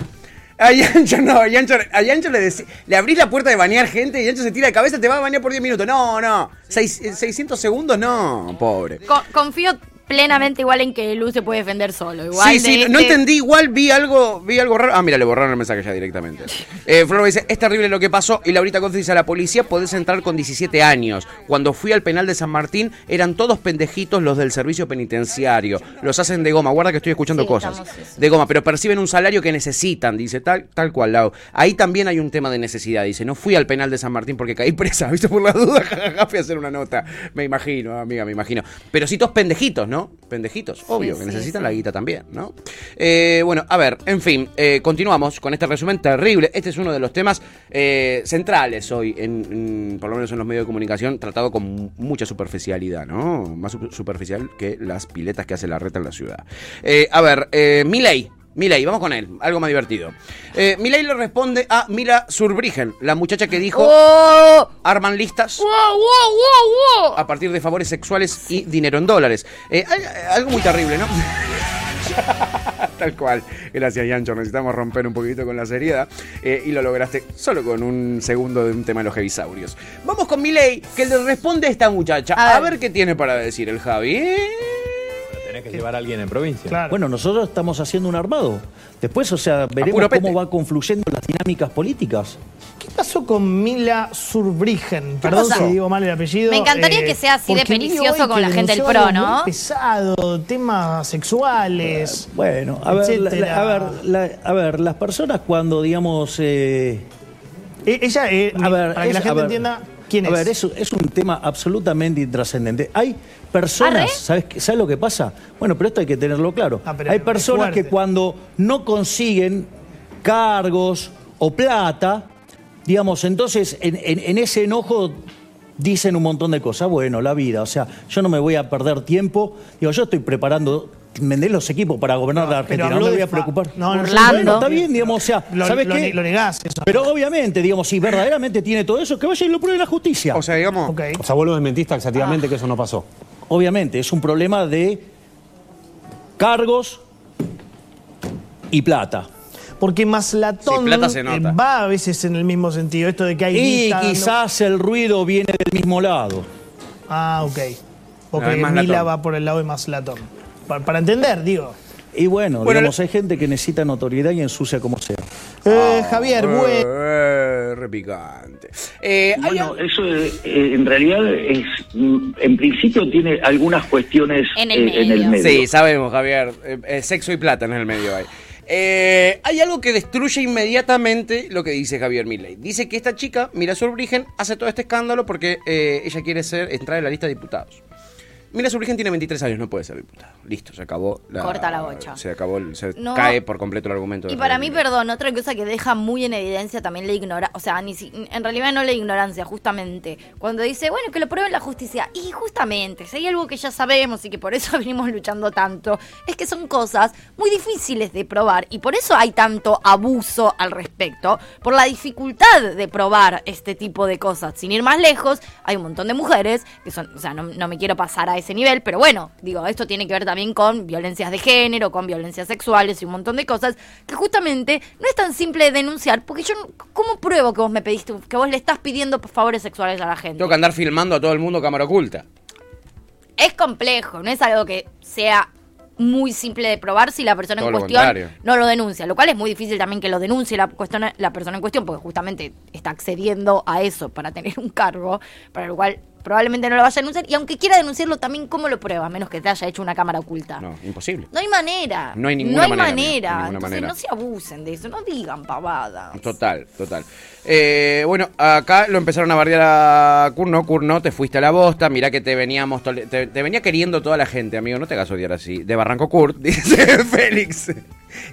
[SPEAKER 4] A Yancho no, a Yancho, a Yancho le, le abrís la puerta de bañar gente y Yancho se tira de cabeza, te va a bañar por 10 minutos. No, no. Seis- eh, 600 segundos, no, pobre.
[SPEAKER 3] Co- confío plenamente igual en que Lu se puede defender solo. Igual
[SPEAKER 4] Sí,
[SPEAKER 3] de
[SPEAKER 4] sí, no
[SPEAKER 3] este-
[SPEAKER 4] entendí, igual vi algo, vi algo raro. Ah, mira, le borraron el mensaje ya directamente. Eh, Flor dice, es terrible lo que pasó. Y Laurita Conce dice a la policía, podés entrar con 17 años. Cuando fui al penal de San Martín, eran todos pendejitos los del servicio penitenciario. Los hacen de goma. Guarda que estoy escuchando
[SPEAKER 3] Sí,
[SPEAKER 4] cosas. De goma, pero perciben un salario que necesitan, dice, tal, tal cual, Lau. Ahí también hay un tema de necesidad, dice. No fui al penal de San Martín porque caí presa, ¿viste? Por la duda, jajaja, fui a hacer una nota. Me imagino, amiga, me imagino. Pero sí, todos pendejitos, ¿no? Pendejitos, obvio, que
[SPEAKER 3] sí,
[SPEAKER 4] necesitan
[SPEAKER 3] sí.
[SPEAKER 4] la guita también, ¿no? Eh, bueno, a ver, en fin, eh, continuamos con este resumen terrible. Este es uno de los temas eh, centrales hoy, en, en- por lo menos en los medios de comunicación, tratado con mucha superficialidad, ¿no? Más su- superficial que las piletas que hace la reta en la ciudad. A ver, eh, Milei. Vamos con él, algo más divertido. Eh, Milei le responde a Mila Surbrigen, la muchacha que dijo
[SPEAKER 3] ¡Oh!
[SPEAKER 4] arman listas a partir de favores sexuales y dinero en dólares. Eh, al- algo muy terrible, ¿no? Tal cual. Gracias, Yancho. Necesitamos romper un poquito con la seriedad. eh, y lo lograste solo con un segundo de un tema de los heavisaurios. Vamos con Milei, que le responde a esta muchacha.
[SPEAKER 3] A
[SPEAKER 4] A
[SPEAKER 3] ver.
[SPEAKER 4] ver, qué tiene para decir el Javi.
[SPEAKER 12] Tenés que llevar a alguien en provincia.
[SPEAKER 13] Claro.
[SPEAKER 14] Bueno, nosotros estamos haciendo un armado. Después, o sea, veremos cómo va confluyendo las dinámicas políticas.
[SPEAKER 13] ¿Qué pasó con Mila Surbrigen? Perdón
[SPEAKER 3] pasó?
[SPEAKER 13] si digo mal el apellido.
[SPEAKER 3] Me encantaría que sea así de pernicioso con la gente del pro, ¿no?
[SPEAKER 13] muy pesado, temas sexuales.
[SPEAKER 14] Bueno, a ver, la-
[SPEAKER 13] etcétera.
[SPEAKER 14] la- a, ver la- a ver, las personas cuando, digamos... eh,
[SPEAKER 13] E- Ella, eh,
[SPEAKER 14] a ver,
[SPEAKER 13] para que la gente entienda quién
[SPEAKER 14] a ver, es, es un tema absolutamente intrascendente. Hay personas. ¿sabes, qué- ¿sabes lo que pasa? Bueno, pero esto hay que tenerlo claro.
[SPEAKER 13] Ah,
[SPEAKER 14] hay personas que cuando no consiguen cargos o plata, digamos, entonces en, en- en ese enojo dicen un montón de cosas. Bueno, la vida, o sea, yo no me voy a perder tiempo. Digo, yo estoy preparando... Vender los equipos para gobernar la Argentina, no me voy a preocupar.
[SPEAKER 13] No, no,
[SPEAKER 3] Burlando.
[SPEAKER 14] Bueno, está bien, digamos, o sea,
[SPEAKER 13] Lo,
[SPEAKER 14] ¿sabes
[SPEAKER 13] lo,
[SPEAKER 14] qué?
[SPEAKER 13] lo negás eso.
[SPEAKER 14] Pero obviamente, digamos, si verdaderamente tiene todo eso, que vaya y lo pruebe la justicia.
[SPEAKER 4] O sea, digamos.
[SPEAKER 12] O sea, vos lo desmentís taxativamente que eso no pasó.
[SPEAKER 14] obviamente, es un problema de cargos y plata.
[SPEAKER 13] Porque Maslatón
[SPEAKER 4] Sí, plata se nota.
[SPEAKER 13] va a veces en el mismo sentido. Esto de que hay
[SPEAKER 14] Y
[SPEAKER 13] dando-
[SPEAKER 14] quizás el ruido viene del mismo lado.
[SPEAKER 13] Ah, ok. Porque
[SPEAKER 4] Ah, Maslatón.
[SPEAKER 13] Mila va por el lado de Maslatón. Pa- Para, entender, digo.
[SPEAKER 14] Y bueno,
[SPEAKER 4] Bueno,
[SPEAKER 14] digamos, hay gente que necesita notoriedad y ensucia como sea.
[SPEAKER 13] Eh, Javier, bueno.
[SPEAKER 4] Eh, repicante. Eh, hay
[SPEAKER 15] Bueno, eso eh, eh, en realidad es, mm, en principio tiene algunas cuestiones
[SPEAKER 3] En el
[SPEAKER 15] eh, en el
[SPEAKER 3] medio.
[SPEAKER 4] Sí, sabemos, Javier. Eh, eh, sexo y plata en el medio hay. Eh, hay algo que destruye inmediatamente lo que dice Javier Milley. Dice que esta chica, Mira Surbrigen, hace todo este escándalo porque eh, ella quiere ser entrar en la lista de diputados. Mira, su virgen tiene 23 años, no puede ser diputado. Listo, se acabó la.
[SPEAKER 3] Corta la bocha.
[SPEAKER 4] Se acabó, se
[SPEAKER 3] No.
[SPEAKER 4] cae por completo el argumento.
[SPEAKER 3] Y para mí, perdón, otra cosa que deja muy en evidencia también la ignorancia, o sea, ni si- en realidad no la ignorancia, justamente, cuando dice, bueno, que lo pruebe la justicia, y justamente, si hay algo que ya sabemos y que por eso venimos luchando tanto, es que son cosas muy difíciles de probar, y por eso hay tanto abuso al respecto, por la dificultad de probar este tipo de cosas. Sin ir más lejos, hay un montón de mujeres que son, o sea, no, no me quiero pasar a ese nivel, pero bueno, digo, esto tiene que ver también con violencias de género, con violencias sexuales y un montón de cosas que justamente no es tan simple de denunciar, porque yo, ¿cómo pruebo que vos me pediste, que vos le estás pidiendo favores sexuales a la gente?
[SPEAKER 4] Tengo que andar filmando a todo el mundo cámara oculta.
[SPEAKER 3] Es complejo, no es algo que sea muy simple de probar si la persona
[SPEAKER 4] Todo
[SPEAKER 3] en cuestión no lo denuncia, lo cual es muy difícil también que lo denuncie la, cuestión, la persona en cuestión, porque justamente está accediendo a eso para tener un cargo, para lo cual probablemente no lo vaya a denunciar, y aunque quiera denunciarlo también, ¿cómo lo prueba? A menos que te haya hecho una cámara oculta.
[SPEAKER 4] No, imposible.
[SPEAKER 3] No hay manera.
[SPEAKER 4] No hay ninguna
[SPEAKER 3] No hay
[SPEAKER 4] manera,
[SPEAKER 3] manera.
[SPEAKER 4] amigo, ninguna
[SPEAKER 3] Entonces
[SPEAKER 4] manera.
[SPEAKER 3] no se abusen de eso, no digan pavadas.
[SPEAKER 4] Total, total. Eh, bueno, acá lo empezaron a bardear a Kurno. Kurno, te fuiste a la bosta. Mirá que te veníamos te, te venía queriendo toda la gente, amigo. No te hagas odiar así. De Barranco Kurt, dice Félix.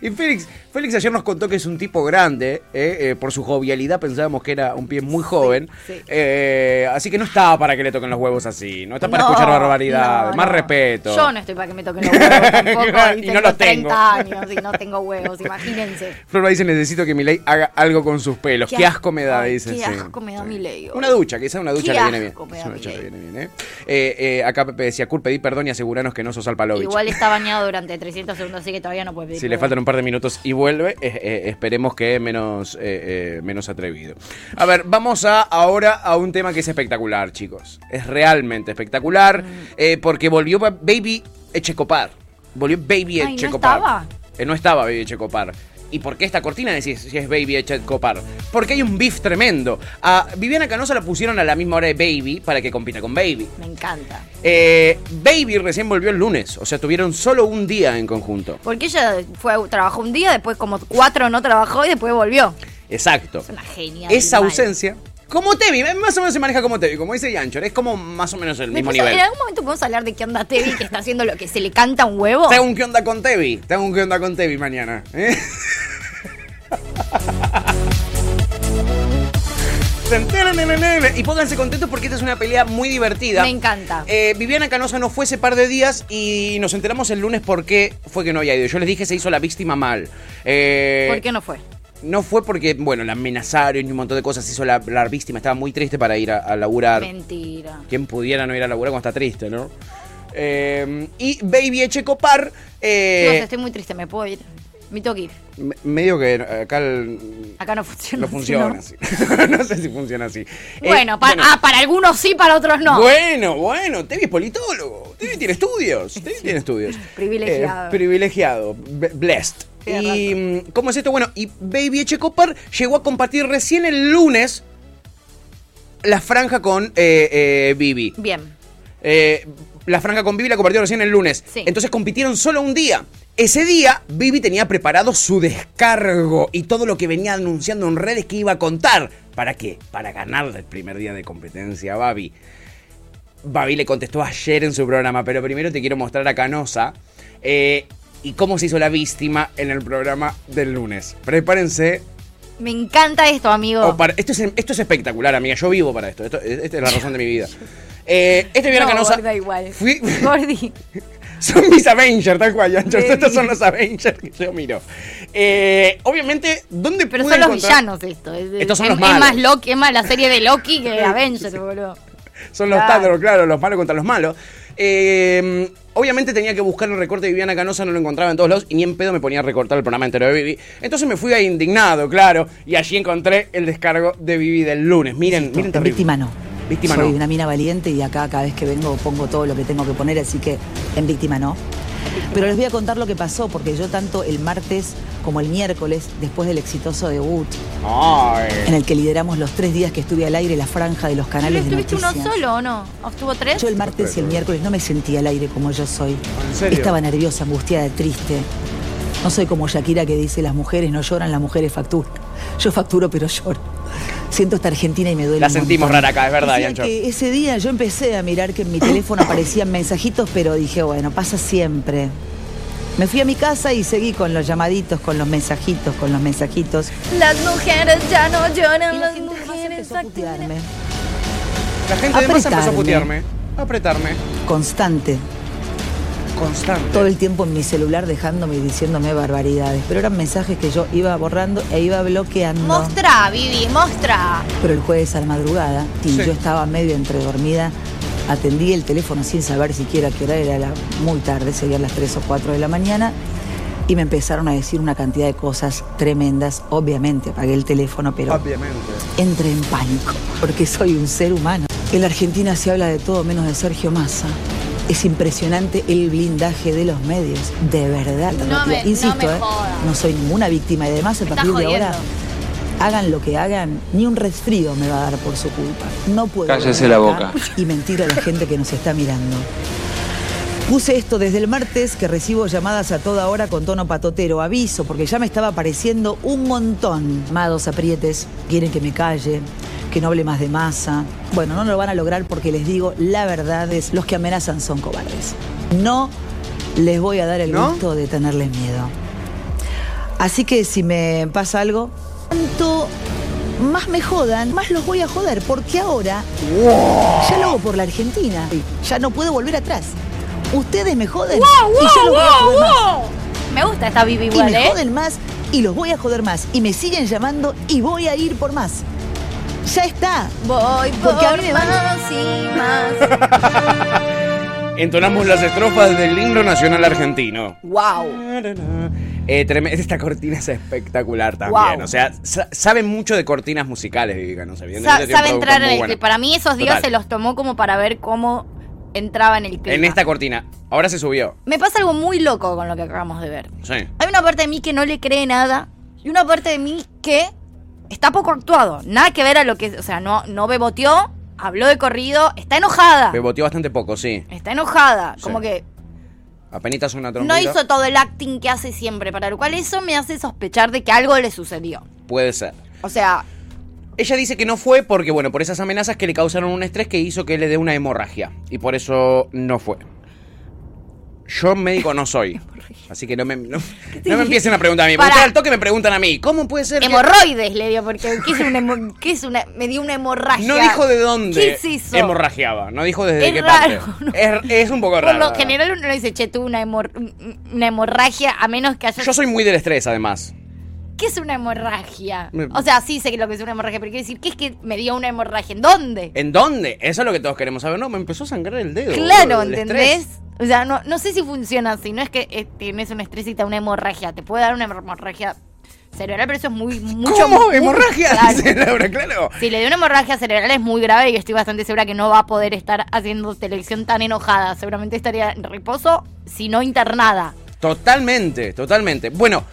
[SPEAKER 4] Y Félix, Félix ayer nos contó que es un tipo grande. eh, eh, por su jovialidad pensábamos que era un pie muy joven.
[SPEAKER 3] sí.
[SPEAKER 4] Eh, así que no estaba para que le toquen los huevos así. No está para
[SPEAKER 3] No,
[SPEAKER 4] escuchar barbaridades.
[SPEAKER 3] no,
[SPEAKER 4] Más
[SPEAKER 3] no.
[SPEAKER 4] respeto.
[SPEAKER 3] Yo no estoy para que me toquen los huevos tampoco. y,
[SPEAKER 4] Y
[SPEAKER 3] tengo
[SPEAKER 4] no los
[SPEAKER 3] 30
[SPEAKER 4] tengo.
[SPEAKER 3] años y no tengo huevos, imagínense.
[SPEAKER 4] Flor dice, necesito que Milei haga algo con sus pelos. Qué, asco me da, dice.
[SPEAKER 3] Qué
[SPEAKER 4] sí.
[SPEAKER 3] asco me da mi ley.
[SPEAKER 4] Una ducha, quizá una ducha
[SPEAKER 3] Qué
[SPEAKER 4] le viene bien.
[SPEAKER 3] me da
[SPEAKER 4] una ducha
[SPEAKER 3] Milei.
[SPEAKER 4] le viene bien, acá Pepe decía, Kurt, pedí perdón y aseguranos que no sos Alpalovich.
[SPEAKER 3] Igual está bañado durante 300 segundos, así que todavía no puede pedir.
[SPEAKER 4] Si le
[SPEAKER 3] perdón.
[SPEAKER 4] Un par de minutos y vuelve, eh, eh, esperemos que menos, eh, menos atrevido. A ver, vamos a ahora a un tema que es espectacular, chicos. Es realmente espectacular
[SPEAKER 3] Mm.
[SPEAKER 4] porque volvió ba- Baby Echecopar. Volvió Baby
[SPEAKER 3] Ay, ¿no
[SPEAKER 4] Echecopar.
[SPEAKER 3] estaba?
[SPEAKER 4] No estaba Baby Echecopar. ¿Y por qué esta cortina decís si es Baby Echecopar? Porque hay un beef tremendo. A Viviana Canosa la pusieron a la misma hora de Baby para que compita con Baby.
[SPEAKER 3] Me encanta.
[SPEAKER 4] Eh, Baby recién volvió el lunes, o sea, tuvieron solo un día en conjunto.
[SPEAKER 3] Porque ella fue, trabajó un día, después como cuatro no trabajó y después volvió.
[SPEAKER 4] Exacto.
[SPEAKER 3] Es una genia.
[SPEAKER 4] Esa ausencia, como Tevi, más o menos se maneja como Tevi, como dice Yanchor, es como más o menos el mismo nivel.
[SPEAKER 3] En algún momento podemos hablar de qué onda Tevi que está haciendo lo que se le canta un huevo.
[SPEAKER 4] Te hago un qué onda con Tevi, te hago un qué onda con Tevi mañana. ¿eh? Y pónganse contentos porque esta es una pelea muy divertida.
[SPEAKER 3] Me encanta.
[SPEAKER 4] Eh, Viviana Canosa no fue ese par de días y nos enteramos el lunes por qué fue que no había ido. Yo les dije se hizo la víctima mal. Eh,
[SPEAKER 3] ¿Por qué no fue?
[SPEAKER 4] No fue porque, bueno, la amenazaron y un montón de cosas. Hizo la, la víctima, estaba muy triste para ir a, a laburar.
[SPEAKER 3] Mentira.
[SPEAKER 4] Quien pudiera no ir a laburar cuando está triste, ¿no? Eh, y Baby Echecopar, eh,
[SPEAKER 3] Chicos, estoy muy triste, me puedo ir. Me tengo que ir.
[SPEAKER 4] me- medio que acá el-
[SPEAKER 3] Acá no funciona.
[SPEAKER 4] no
[SPEAKER 3] así,
[SPEAKER 4] funciona
[SPEAKER 3] ¿no?
[SPEAKER 4] así. no sé si funciona así. Eh,
[SPEAKER 3] Bueno, ah, para algunos sí, para otros no.
[SPEAKER 4] Bueno, bueno, Tevi es politólogo. Tiene estudios. Tiene estudios.
[SPEAKER 3] Privilegiado.
[SPEAKER 4] Eh, privilegiado. Blessed. Y mm, ¿cómo es esto? Bueno, y Baby Echecopar llegó a compartir recién el lunes la franja con eh, eh.
[SPEAKER 3] Bien.
[SPEAKER 4] Eh, la franja con Bibi la compartió recién el lunes.
[SPEAKER 3] Sí.
[SPEAKER 4] Entonces compitieron solo un día. Ese día, Bibi tenía preparado su descargo y todo lo que venía anunciando en redes que iba a contar. ¿Para qué? Para ganar el primer día de competencia a Babi. Babi le contestó ayer en su programa, pero primero te quiero mostrar a Canosa eh, y cómo se hizo la víctima en el programa del lunes. Prepárense.
[SPEAKER 3] Me encanta esto, amigo.
[SPEAKER 4] o para- esto, es, esto es espectacular, amiga. Yo vivo para esto. esta es la razón de mi vida. Eh, este Viviana
[SPEAKER 3] no,
[SPEAKER 4] Canosa.
[SPEAKER 3] igual.
[SPEAKER 4] Fui-
[SPEAKER 3] Gordi.
[SPEAKER 4] Son mis Avengers, tal cual. Estos son los Avengers que yo miro. Eh, obviamente, ¿dónde
[SPEAKER 3] Pero
[SPEAKER 4] pude
[SPEAKER 3] son los villanos esto. Es,
[SPEAKER 4] Estos son
[SPEAKER 3] es-
[SPEAKER 4] los malos.
[SPEAKER 3] Es más, Loki, es más la serie de Loki que Avengers, boludo.
[SPEAKER 4] Son los
[SPEAKER 3] Claro.
[SPEAKER 4] Claro, los malos contra los malos. Eh, obviamente tenía que buscar el recorte de Viviana Canosa, no lo encontraba en todos lados y ni en pedo me ponía a recortar el programa entero de Vivi. Entonces me fui a indignado, claro, y allí encontré el descargo de Vivi del lunes. Miren, miren
[SPEAKER 16] En
[SPEAKER 4] terrible.
[SPEAKER 16] víctima no.
[SPEAKER 4] Víctima
[SPEAKER 16] Soy
[SPEAKER 4] no.
[SPEAKER 16] una mina valiente y acá cada vez que vengo pongo todo lo que tengo que poner, así que en víctima no. Pero les voy a contar lo que pasó, porque yo tanto el martes como el miércoles, después del exitoso debut,
[SPEAKER 4] Ay.
[SPEAKER 16] en el que lideramos los tres días que estuve al aire la franja de los canales de
[SPEAKER 3] ¿Estuviste
[SPEAKER 16] noticias.
[SPEAKER 3] uno solo o no? ¿O estuvo tres?
[SPEAKER 16] Yo el martes y el miércoles no me sentía al aire como yo soy.
[SPEAKER 4] ¿En serio?
[SPEAKER 16] Estaba nerviosa, angustiada, triste. No soy como Shakira que dice las mujeres no lloran, las mujeres facturan. Yo facturo pero lloro. Siento esta Argentina y me duele
[SPEAKER 4] La
[SPEAKER 16] un
[SPEAKER 4] sentimos
[SPEAKER 16] montón.
[SPEAKER 4] rara acá, es verdad, Yancho.
[SPEAKER 16] que ese día yo empecé a mirar que en mi teléfono aparecían mensajitos, pero dije, bueno, pasa siempre. Me fui a mi casa y seguí con los llamaditos, con los mensajitos, con los mensajitos.
[SPEAKER 3] Las mujeres ya no lloran,
[SPEAKER 16] Y la
[SPEAKER 3] las
[SPEAKER 16] gente
[SPEAKER 3] mujeres
[SPEAKER 16] empezó a putearme.
[SPEAKER 4] La gente de masa empezó a putearme. A apretarme.
[SPEAKER 16] Constante.
[SPEAKER 4] Constante.
[SPEAKER 16] Todo el tiempo en mi celular dejándome y diciéndome barbaridades. Pero eran mensajes que yo iba borrando e iba bloqueando.
[SPEAKER 3] Mostra, Vivi, mostra.
[SPEAKER 16] Pero el jueves a la madrugada, y
[SPEAKER 4] Sí.
[SPEAKER 16] yo estaba medio entre dormida, atendí el teléfono sin saber siquiera qué hora era, era muy tarde, serían las 3 o 4 de la mañana, y me empezaron a decir una cantidad de cosas tremendas. Obviamente apagué el teléfono, pero
[SPEAKER 4] Obviamente.
[SPEAKER 16] entré en pánico, porque soy un ser humano. En la Argentina se habla de todo menos de Sergio Massa. Es impresionante el blindaje de los medios, de verdad.
[SPEAKER 3] No
[SPEAKER 16] Insisto,
[SPEAKER 3] me
[SPEAKER 16] ¿eh? no soy ninguna víctima y además a partir de ahora hagan lo que hagan, ni un resfrío me va a dar por su culpa. No puedo
[SPEAKER 17] Cállese la boca.
[SPEAKER 16] y mentir a la gente que nos está mirando. Puse esto desde el martes que recibo llamadas a toda hora con tono patotero. Aviso, porque ya me estaba apareciendo un montón. Amados aprietes, quieren que me calle, que no hable más de masa. Bueno, no lo van a lograr porque les digo, la verdad es, los que amenazan son cobardes. No les voy a dar el
[SPEAKER 4] ¿No?
[SPEAKER 16] gusto de tenerles miedo. Así que si me pasa algo, cuanto más me jodan, más los voy a joder, porque ahora ya lo hago por la Argentina. Ya no puedo volver atrás. Ustedes me joden
[SPEAKER 3] Wow,
[SPEAKER 16] y yo
[SPEAKER 3] wow,
[SPEAKER 16] los voy a
[SPEAKER 3] wow,
[SPEAKER 16] joder más.
[SPEAKER 3] wow. Me gusta esta Vivi
[SPEAKER 16] Y me
[SPEAKER 3] ¿eh?
[SPEAKER 16] joden más y los voy a joder más. Y me siguen llamando y voy a ir por más. Ya está.
[SPEAKER 3] Voy
[SPEAKER 16] Porque a mí me van-
[SPEAKER 3] más y más.
[SPEAKER 4] Entonamos las estrofas del himno nacional argentino.
[SPEAKER 3] wow.
[SPEAKER 4] Eh, trem- esta cortina es espectacular también.
[SPEAKER 3] Wow.
[SPEAKER 4] O sea, sa- saben mucho de cortinas musicales, Vivica, no sé.
[SPEAKER 3] Sa-
[SPEAKER 4] evidentemente tiene
[SPEAKER 3] sabe entrar en
[SPEAKER 4] muy
[SPEAKER 3] el
[SPEAKER 4] bueno.
[SPEAKER 3] clip. Para mí esos días
[SPEAKER 4] Total.
[SPEAKER 3] se los tomó como para ver cómo entraba en el clip.
[SPEAKER 4] En esta cortina. Ahora se subió.
[SPEAKER 3] Me pasa algo muy loco con lo que acabamos de ver.
[SPEAKER 4] Sí.
[SPEAKER 3] Hay una parte de mí que no le cree nada y una parte de mí que está poco actuado. Nada que ver a lo que... O sea, no, no beboteó, habló de corrido, está enojada.
[SPEAKER 4] Me boteó bastante poco, sí.
[SPEAKER 3] Está enojada.
[SPEAKER 4] Sí.
[SPEAKER 3] Como que
[SPEAKER 4] Apenitas una
[SPEAKER 3] no
[SPEAKER 4] trompeta.
[SPEAKER 3] hizo todo el acting que hace siempre, para lo cual eso me hace sospechar de que algo le sucedió.
[SPEAKER 4] Puede ser.
[SPEAKER 3] O sea,
[SPEAKER 4] Ella dice que no fue porque, bueno, por esas amenazas que le causaron un estrés que hizo que le dé una hemorragia. Y por eso no fue. Yo médico no soy. Así que no me, no, no me empiecen a preguntar a mí. Porque al toque me preguntan a mí. ¿Cómo puede ser que-
[SPEAKER 3] hemorroides le dio, porque ¿qué es una, hemo- qué es una me dio una hemorragia?
[SPEAKER 4] No dijo de dónde
[SPEAKER 3] ¿Qué se hizo?
[SPEAKER 4] hemorragiaba. No dijo desde
[SPEAKER 3] Es
[SPEAKER 4] qué
[SPEAKER 3] raro,
[SPEAKER 4] parte. Es, es un poco
[SPEAKER 3] Por
[SPEAKER 4] raro.
[SPEAKER 3] lo general uno no dice, che, tuve una, hemor- una hemorragia, a menos que haya...
[SPEAKER 4] Yo soy muy del estrés, además.
[SPEAKER 3] ¿Qué es una hemorragia? O sea, sí sé que lo que es una hemorragia, pero quiero decir, ¿qué es que me dio una hemorragia? ¿En dónde?
[SPEAKER 4] ¿En dónde? Eso es lo que todos queremos saber. No, me empezó a sangrar el dedo.
[SPEAKER 3] Claro,
[SPEAKER 4] del
[SPEAKER 3] ¿entendés?
[SPEAKER 4] estrés.
[SPEAKER 3] O sea, no, no sé si funciona así. No es que eh, tienes una estrés y te da una hemorragia. Te puede dar una hemorragia cerebral, pero eso es muy, mucho
[SPEAKER 4] ¿Cómo?
[SPEAKER 3] muy-
[SPEAKER 4] ¿Hemorragia?
[SPEAKER 3] claro.
[SPEAKER 4] Laura, claro.
[SPEAKER 3] Si le dio una hemorragia cerebral es muy grave y estoy bastante segura que no va a poder estar haciendo televisión tan enojada. Seguramente estaría en reposo, si no internada.
[SPEAKER 4] Totalmente, totalmente. Bueno,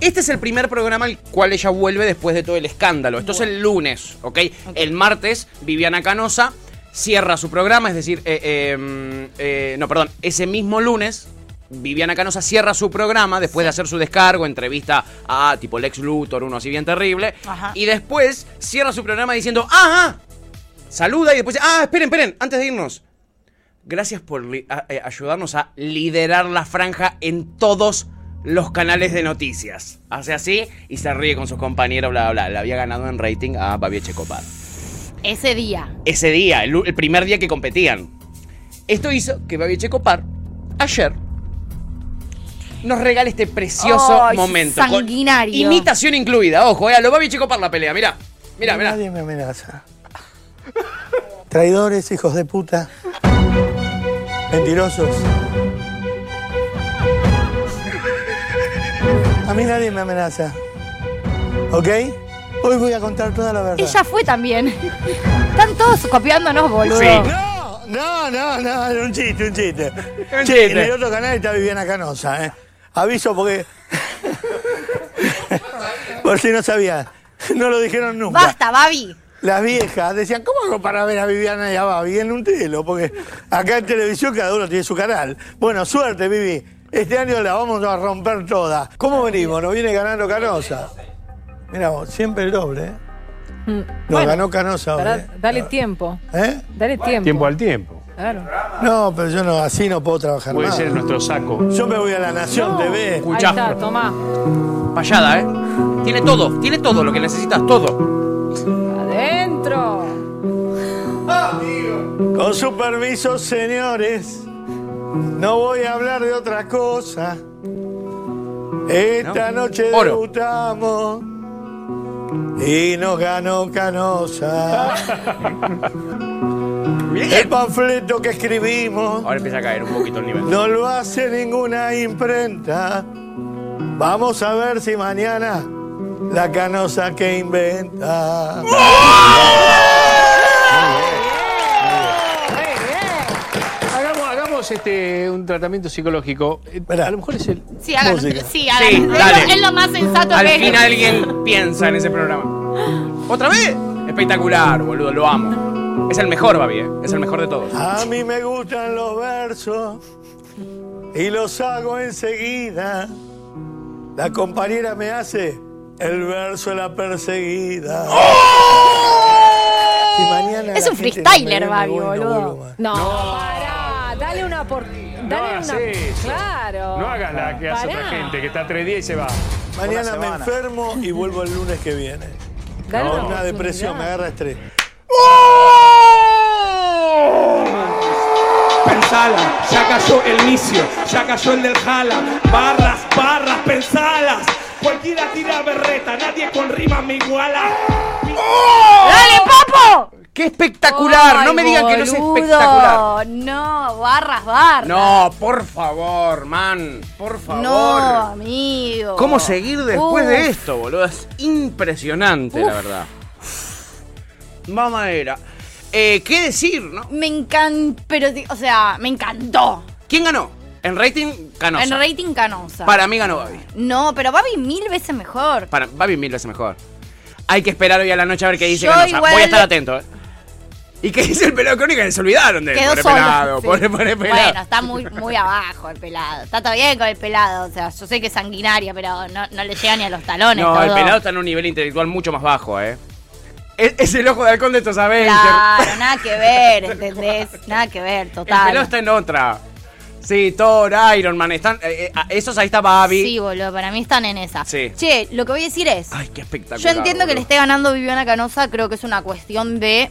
[SPEAKER 4] este es el primer programa al cual ella vuelve después de todo el escándalo. Esto es el lunes, ¿ok? El martes, Viviana Canosa cierra su programa, es decir, eh, eh, eh, no, perdón, ese mismo lunes. Viviana Canosa cierra su programa después de hacer su descargo, entrevista a tipo Lex Luthor, uno así bien terrible.
[SPEAKER 3] Ajá.
[SPEAKER 4] Y después cierra su programa diciendo, ¡ah! ah", Saluda y después, ¡ah! Esperen, esperen, antes de irnos. Gracias por a- eh, ayudarnos a liderar la franja en todos los canales de noticias. Hace así y se ríe con sus compañeros, bla, bla, bla. Le había ganado en rating a Babi Echecopar.
[SPEAKER 3] Ese día.
[SPEAKER 4] Ese día, el, primer día que competían. Esto hizo que Babi Echecopar, ayer, nos regale este precioso momento. con
[SPEAKER 3] sanguinario.
[SPEAKER 4] imitación incluida, ojo, eh, a lo Babi Echecopar la pelea, mirá. Mirá, mirá.
[SPEAKER 18] Nadie me amenaza. Traidores, hijos de puta. Mentirosos. A mí nadie me amenaza. ¿Ok? Hoy voy a contar toda la verdad.
[SPEAKER 3] Ella fue también. Están todos copiándonos, boludo.
[SPEAKER 18] No, no, no, no, era un chiste, un chiste.
[SPEAKER 4] Un chiste.
[SPEAKER 18] En el otro canal está Viviana Canosa, ¿eh? Aviso porque. Por si no sabía. No lo dijeron nunca.
[SPEAKER 3] Basta, Babi.
[SPEAKER 18] Las viejas decían, ¿cómo hago para ver a Viviana y a Babi en un telo? Porque acá en televisión cada uno tiene su canal. Bueno, suerte, Vivi. Este año la vamos a romper toda. ¿Cómo venimos? Nos viene ganando Canosa. Mira vos, siempre el doble, ¿eh? Nos
[SPEAKER 9] Bueno,
[SPEAKER 18] ganó Canosa hoy.
[SPEAKER 9] Pará,
[SPEAKER 18] ¿eh?
[SPEAKER 9] dale tiempo.
[SPEAKER 18] ¿Eh?
[SPEAKER 9] Dale tiempo.
[SPEAKER 12] Tiempo al tiempo.
[SPEAKER 9] Claro.
[SPEAKER 18] No, pero yo no, así no puedo trabajar
[SPEAKER 12] Puede
[SPEAKER 18] más.
[SPEAKER 12] ser nuestro saco.
[SPEAKER 18] Yo me voy a la Nación TV.
[SPEAKER 9] Ahí está, tomá.
[SPEAKER 4] Payada, ¿eh? Tiene todo, tiene todo lo que necesitas, todo.
[SPEAKER 9] Adentro.
[SPEAKER 18] Con su permiso, señores, no voy a hablar de otra cosa. Esta noche
[SPEAKER 4] Oro.
[SPEAKER 18] debutamos y nos ganó Canosa. El panfleto que escribimos
[SPEAKER 4] Ahora empieza a caer un poquito el nivel.
[SPEAKER 18] no lo hace ninguna imprenta. Vamos a ver si mañana la canosa que inventa.
[SPEAKER 12] Hagamos este, un tratamiento psicológico. Eh, A lo mejor es el.
[SPEAKER 3] Sí, hagan.
[SPEAKER 12] Música.
[SPEAKER 3] Sí, hagan.
[SPEAKER 4] Sí,
[SPEAKER 3] Es lo-
[SPEAKER 4] dale.
[SPEAKER 3] Es lo más sensato
[SPEAKER 4] Al
[SPEAKER 3] que
[SPEAKER 4] fin alguien piensa en ese programa. ¿Otra vez? Espectacular, boludo, lo amo. Es el mejor, Babi, ¿eh? Es el mejor de todos.
[SPEAKER 18] A mí me gustan los versos y los hago enseguida. La compañera me hace el verso de la perseguida. Si mañana
[SPEAKER 3] Es
[SPEAKER 18] la
[SPEAKER 3] un
[SPEAKER 18] gente
[SPEAKER 3] freestyler,
[SPEAKER 18] no me ve, me
[SPEAKER 3] Babi,
[SPEAKER 18] voy, no
[SPEAKER 3] boludo.
[SPEAKER 18] vuelvo más.
[SPEAKER 9] No, pará, dale una por. Dale
[SPEAKER 12] hagas
[SPEAKER 9] una.
[SPEAKER 12] eso.
[SPEAKER 9] Claro.
[SPEAKER 12] No hagas la que hace otra gente, que está tres días y se va.
[SPEAKER 18] Mañana me enfermo y vuelvo el lunes que viene.
[SPEAKER 9] Dale
[SPEAKER 18] No,
[SPEAKER 9] una
[SPEAKER 18] una depresión, me
[SPEAKER 9] oportunidad.
[SPEAKER 18] agarra estrés.
[SPEAKER 17] Pensala, ya cayó el misio, ya cayó el del jala. Barras, barras, pensalas. Cualquiera tira berreta, nadie con rima me iguala.
[SPEAKER 3] ¡Dale, papo!
[SPEAKER 4] ¡Qué espectacular! no me digan que no es espectacular.
[SPEAKER 3] No, barras, barras.
[SPEAKER 4] No, por favor, man. Por favor.
[SPEAKER 3] No, amigo.
[SPEAKER 4] ¿Cómo seguir después de esto, boludo? Es impresionante, la verdad. Mamadera. Eh, ¿Qué decir, no?
[SPEAKER 3] Me encantó, pero, o sea, me encantó.
[SPEAKER 4] ¿Quién ganó? En rating, Canosa.
[SPEAKER 3] En rating canosa.
[SPEAKER 4] Para mí ganó Babi.
[SPEAKER 3] No, pero Babi mil veces mejor.
[SPEAKER 4] Para Babi mil veces mejor. Hay que esperar hoy a la noche a ver qué dice
[SPEAKER 3] Yo
[SPEAKER 4] Canosa.
[SPEAKER 3] igual-
[SPEAKER 4] Voy a estar atento, eh. ¿Y qué dice el pelado crónica? Que se olvidaron de él.
[SPEAKER 3] Quedó
[SPEAKER 4] Pobre
[SPEAKER 3] solo.
[SPEAKER 4] pelado,
[SPEAKER 3] sí.
[SPEAKER 4] pobre, pobre pelado.
[SPEAKER 3] Bueno, está muy, muy abajo el pelado. Está todo bien con el pelado. O sea, yo sé que es sanguinario, pero no, no le llega ni a los talones.
[SPEAKER 4] No, el pelado está en un nivel intelectual mucho más bajo, eh. Es, es el ojo de halcón de estos Avengers.
[SPEAKER 3] Claro, nada que ver, ¿entendés? Nada que ver,
[SPEAKER 4] El
[SPEAKER 3] total.
[SPEAKER 4] pelado está en otra. Sí, Thor, Iron Man, están. eh, eh, esos ahí está Babi.
[SPEAKER 3] Sí, boludo, para mí están en esa.
[SPEAKER 4] Sí.
[SPEAKER 3] Che, lo que voy a decir es.
[SPEAKER 4] Ay, qué espectacular.
[SPEAKER 3] Yo entiendo que le esté ganando Viviana Canosa, creo que es una cuestión de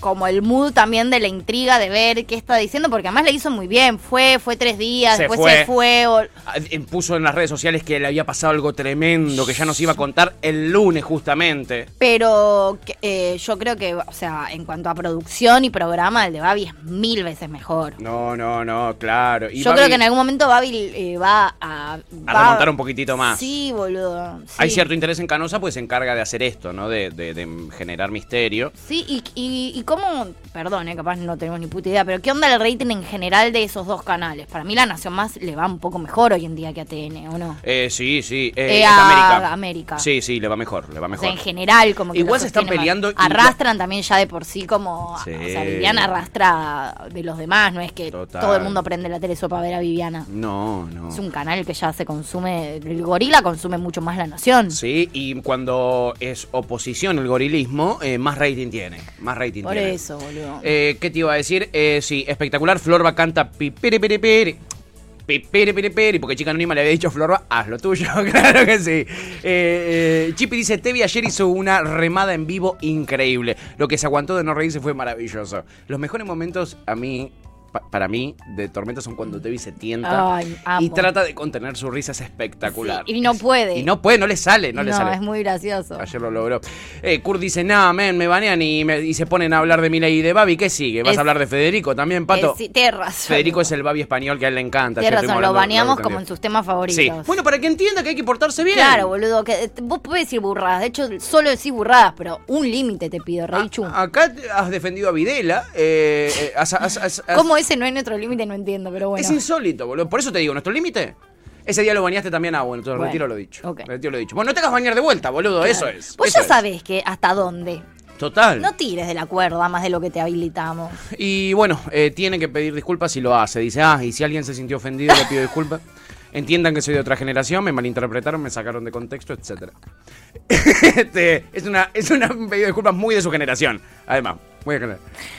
[SPEAKER 3] como el mood también de la intriga de ver qué está diciendo, porque además le hizo muy bien, fue, fue tres días,
[SPEAKER 4] Se
[SPEAKER 3] después
[SPEAKER 4] fue.
[SPEAKER 3] se fue, o-
[SPEAKER 4] Ah, eh, Puso en las redes sociales que le había pasado algo tremendo, que ya nos iba a contar el lunes justamente.
[SPEAKER 3] pero eh, yo creo que, o sea, en cuanto a producción y programa, el de Babi es mil veces mejor.
[SPEAKER 4] No, no, no, claro. Y
[SPEAKER 3] yo
[SPEAKER 4] Babi-
[SPEAKER 3] creo que en algún momento Babi eh, va a...
[SPEAKER 4] A
[SPEAKER 3] va-
[SPEAKER 4] remontar un poquito más.
[SPEAKER 3] Sí, boludo. sí.
[SPEAKER 4] Hay cierto interés en Canosa, pues se encarga de hacer esto, ¿no? De, de- de generar misterio.
[SPEAKER 3] Sí, y, y, y cómo, perdón, eh, capaz no tenemos ni puta idea, pero ¿qué onda el rating en general de esos dos canales? Para mí La Nación Más le va un poco mejor hoy en día que a TN, ¿o no?
[SPEAKER 4] Eh, sí, sí. eh,
[SPEAKER 3] Eh, a
[SPEAKER 4] América.
[SPEAKER 3] América.
[SPEAKER 4] Sí, sí, le va mejor, le va
[SPEAKER 3] O
[SPEAKER 4] mejor.
[SPEAKER 3] sea, en general, como que
[SPEAKER 4] Igual se están peleando
[SPEAKER 3] más.
[SPEAKER 4] y-
[SPEAKER 3] Arrastran también ya de por sí como...
[SPEAKER 4] Sí.
[SPEAKER 3] O sea, Viviana arrastra de los demás, no es que
[SPEAKER 4] Total.
[SPEAKER 3] todo el mundo prende la tele solo para ver a Viviana.
[SPEAKER 4] No, no.
[SPEAKER 3] Es un canal que ya se consume, el gorila consume mucho más La Nación.
[SPEAKER 4] Sí, y cuando es oposición el gorilismo, eh, más rating tiene. Más rating
[SPEAKER 3] Por eso, boludo.
[SPEAKER 4] Eh, ¿Qué te iba a decir? Eh, sí, espectacular. Florba canta pipiri piri piri. Pipiri piri piri, porque Chica Anónima le había dicho Florba, haz lo tuyo, claro que sí. Eh, eh, Chippy dice, Tevi ayer hizo una remada en vivo increíble. Lo que se aguantó de no reírse fue maravilloso. Los mejores momentos a mí, pa- para mí, de Tormenta son cuando Tevi se tienta
[SPEAKER 3] Ay,
[SPEAKER 4] y trata de contener su risa, es espectacular.
[SPEAKER 3] Y no puede.
[SPEAKER 4] Y no puede, no le sale, no, le sale.
[SPEAKER 3] es muy gracioso.
[SPEAKER 4] Ayer lo logró. Eh, Kurt dice, nada, men, me banean y, me- y se ponen a hablar de Milei y de Babi. ¿Qué sigue? ¿Vas
[SPEAKER 3] Es-
[SPEAKER 4] a hablar de Federico también, Pato?
[SPEAKER 3] Sí, razón.
[SPEAKER 4] Federico es el Babi español que a él le encanta.
[SPEAKER 3] Tienes razón, lo baneamos como en sus temas favoritos.
[SPEAKER 4] Sí. Bueno, para que entienda que hay que portarse bien.
[SPEAKER 3] Claro, boludo, que eh, vos podés decir burradas. De hecho, solo decís burradas, pero un límite te pido, Reichu.
[SPEAKER 4] Acá has defendido a Videla. eh, eh, has- has- has- has-
[SPEAKER 3] ¿Cómo ese no es nuestro límite? No entiendo, pero bueno.
[SPEAKER 4] Es insólito, boludo. Por eso te digo, nuestro límite. Ese día lo bañaste también a bueno, entonces
[SPEAKER 3] Bueno,
[SPEAKER 4] retiro lo dicho.
[SPEAKER 3] ok.
[SPEAKER 4] Retiro lo dicho. Bueno, no te hagas bañar de vuelta, boludo. Eso es.
[SPEAKER 3] Vos
[SPEAKER 4] eso
[SPEAKER 3] ya
[SPEAKER 4] es.
[SPEAKER 3] sabés que hasta dónde.
[SPEAKER 4] Total.
[SPEAKER 3] No tires de la cuerda más de lo que te habilitamos.
[SPEAKER 4] Y bueno, eh, tiene que pedir disculpas y lo hace. Dice, ah, y si alguien se sintió ofendido, le pido disculpas. entiendan que soy de otra generación, me malinterpretaron, me sacaron de contexto, etc. Este, es, una, es una un pedido de disculpas muy de su generación, además. Muy de,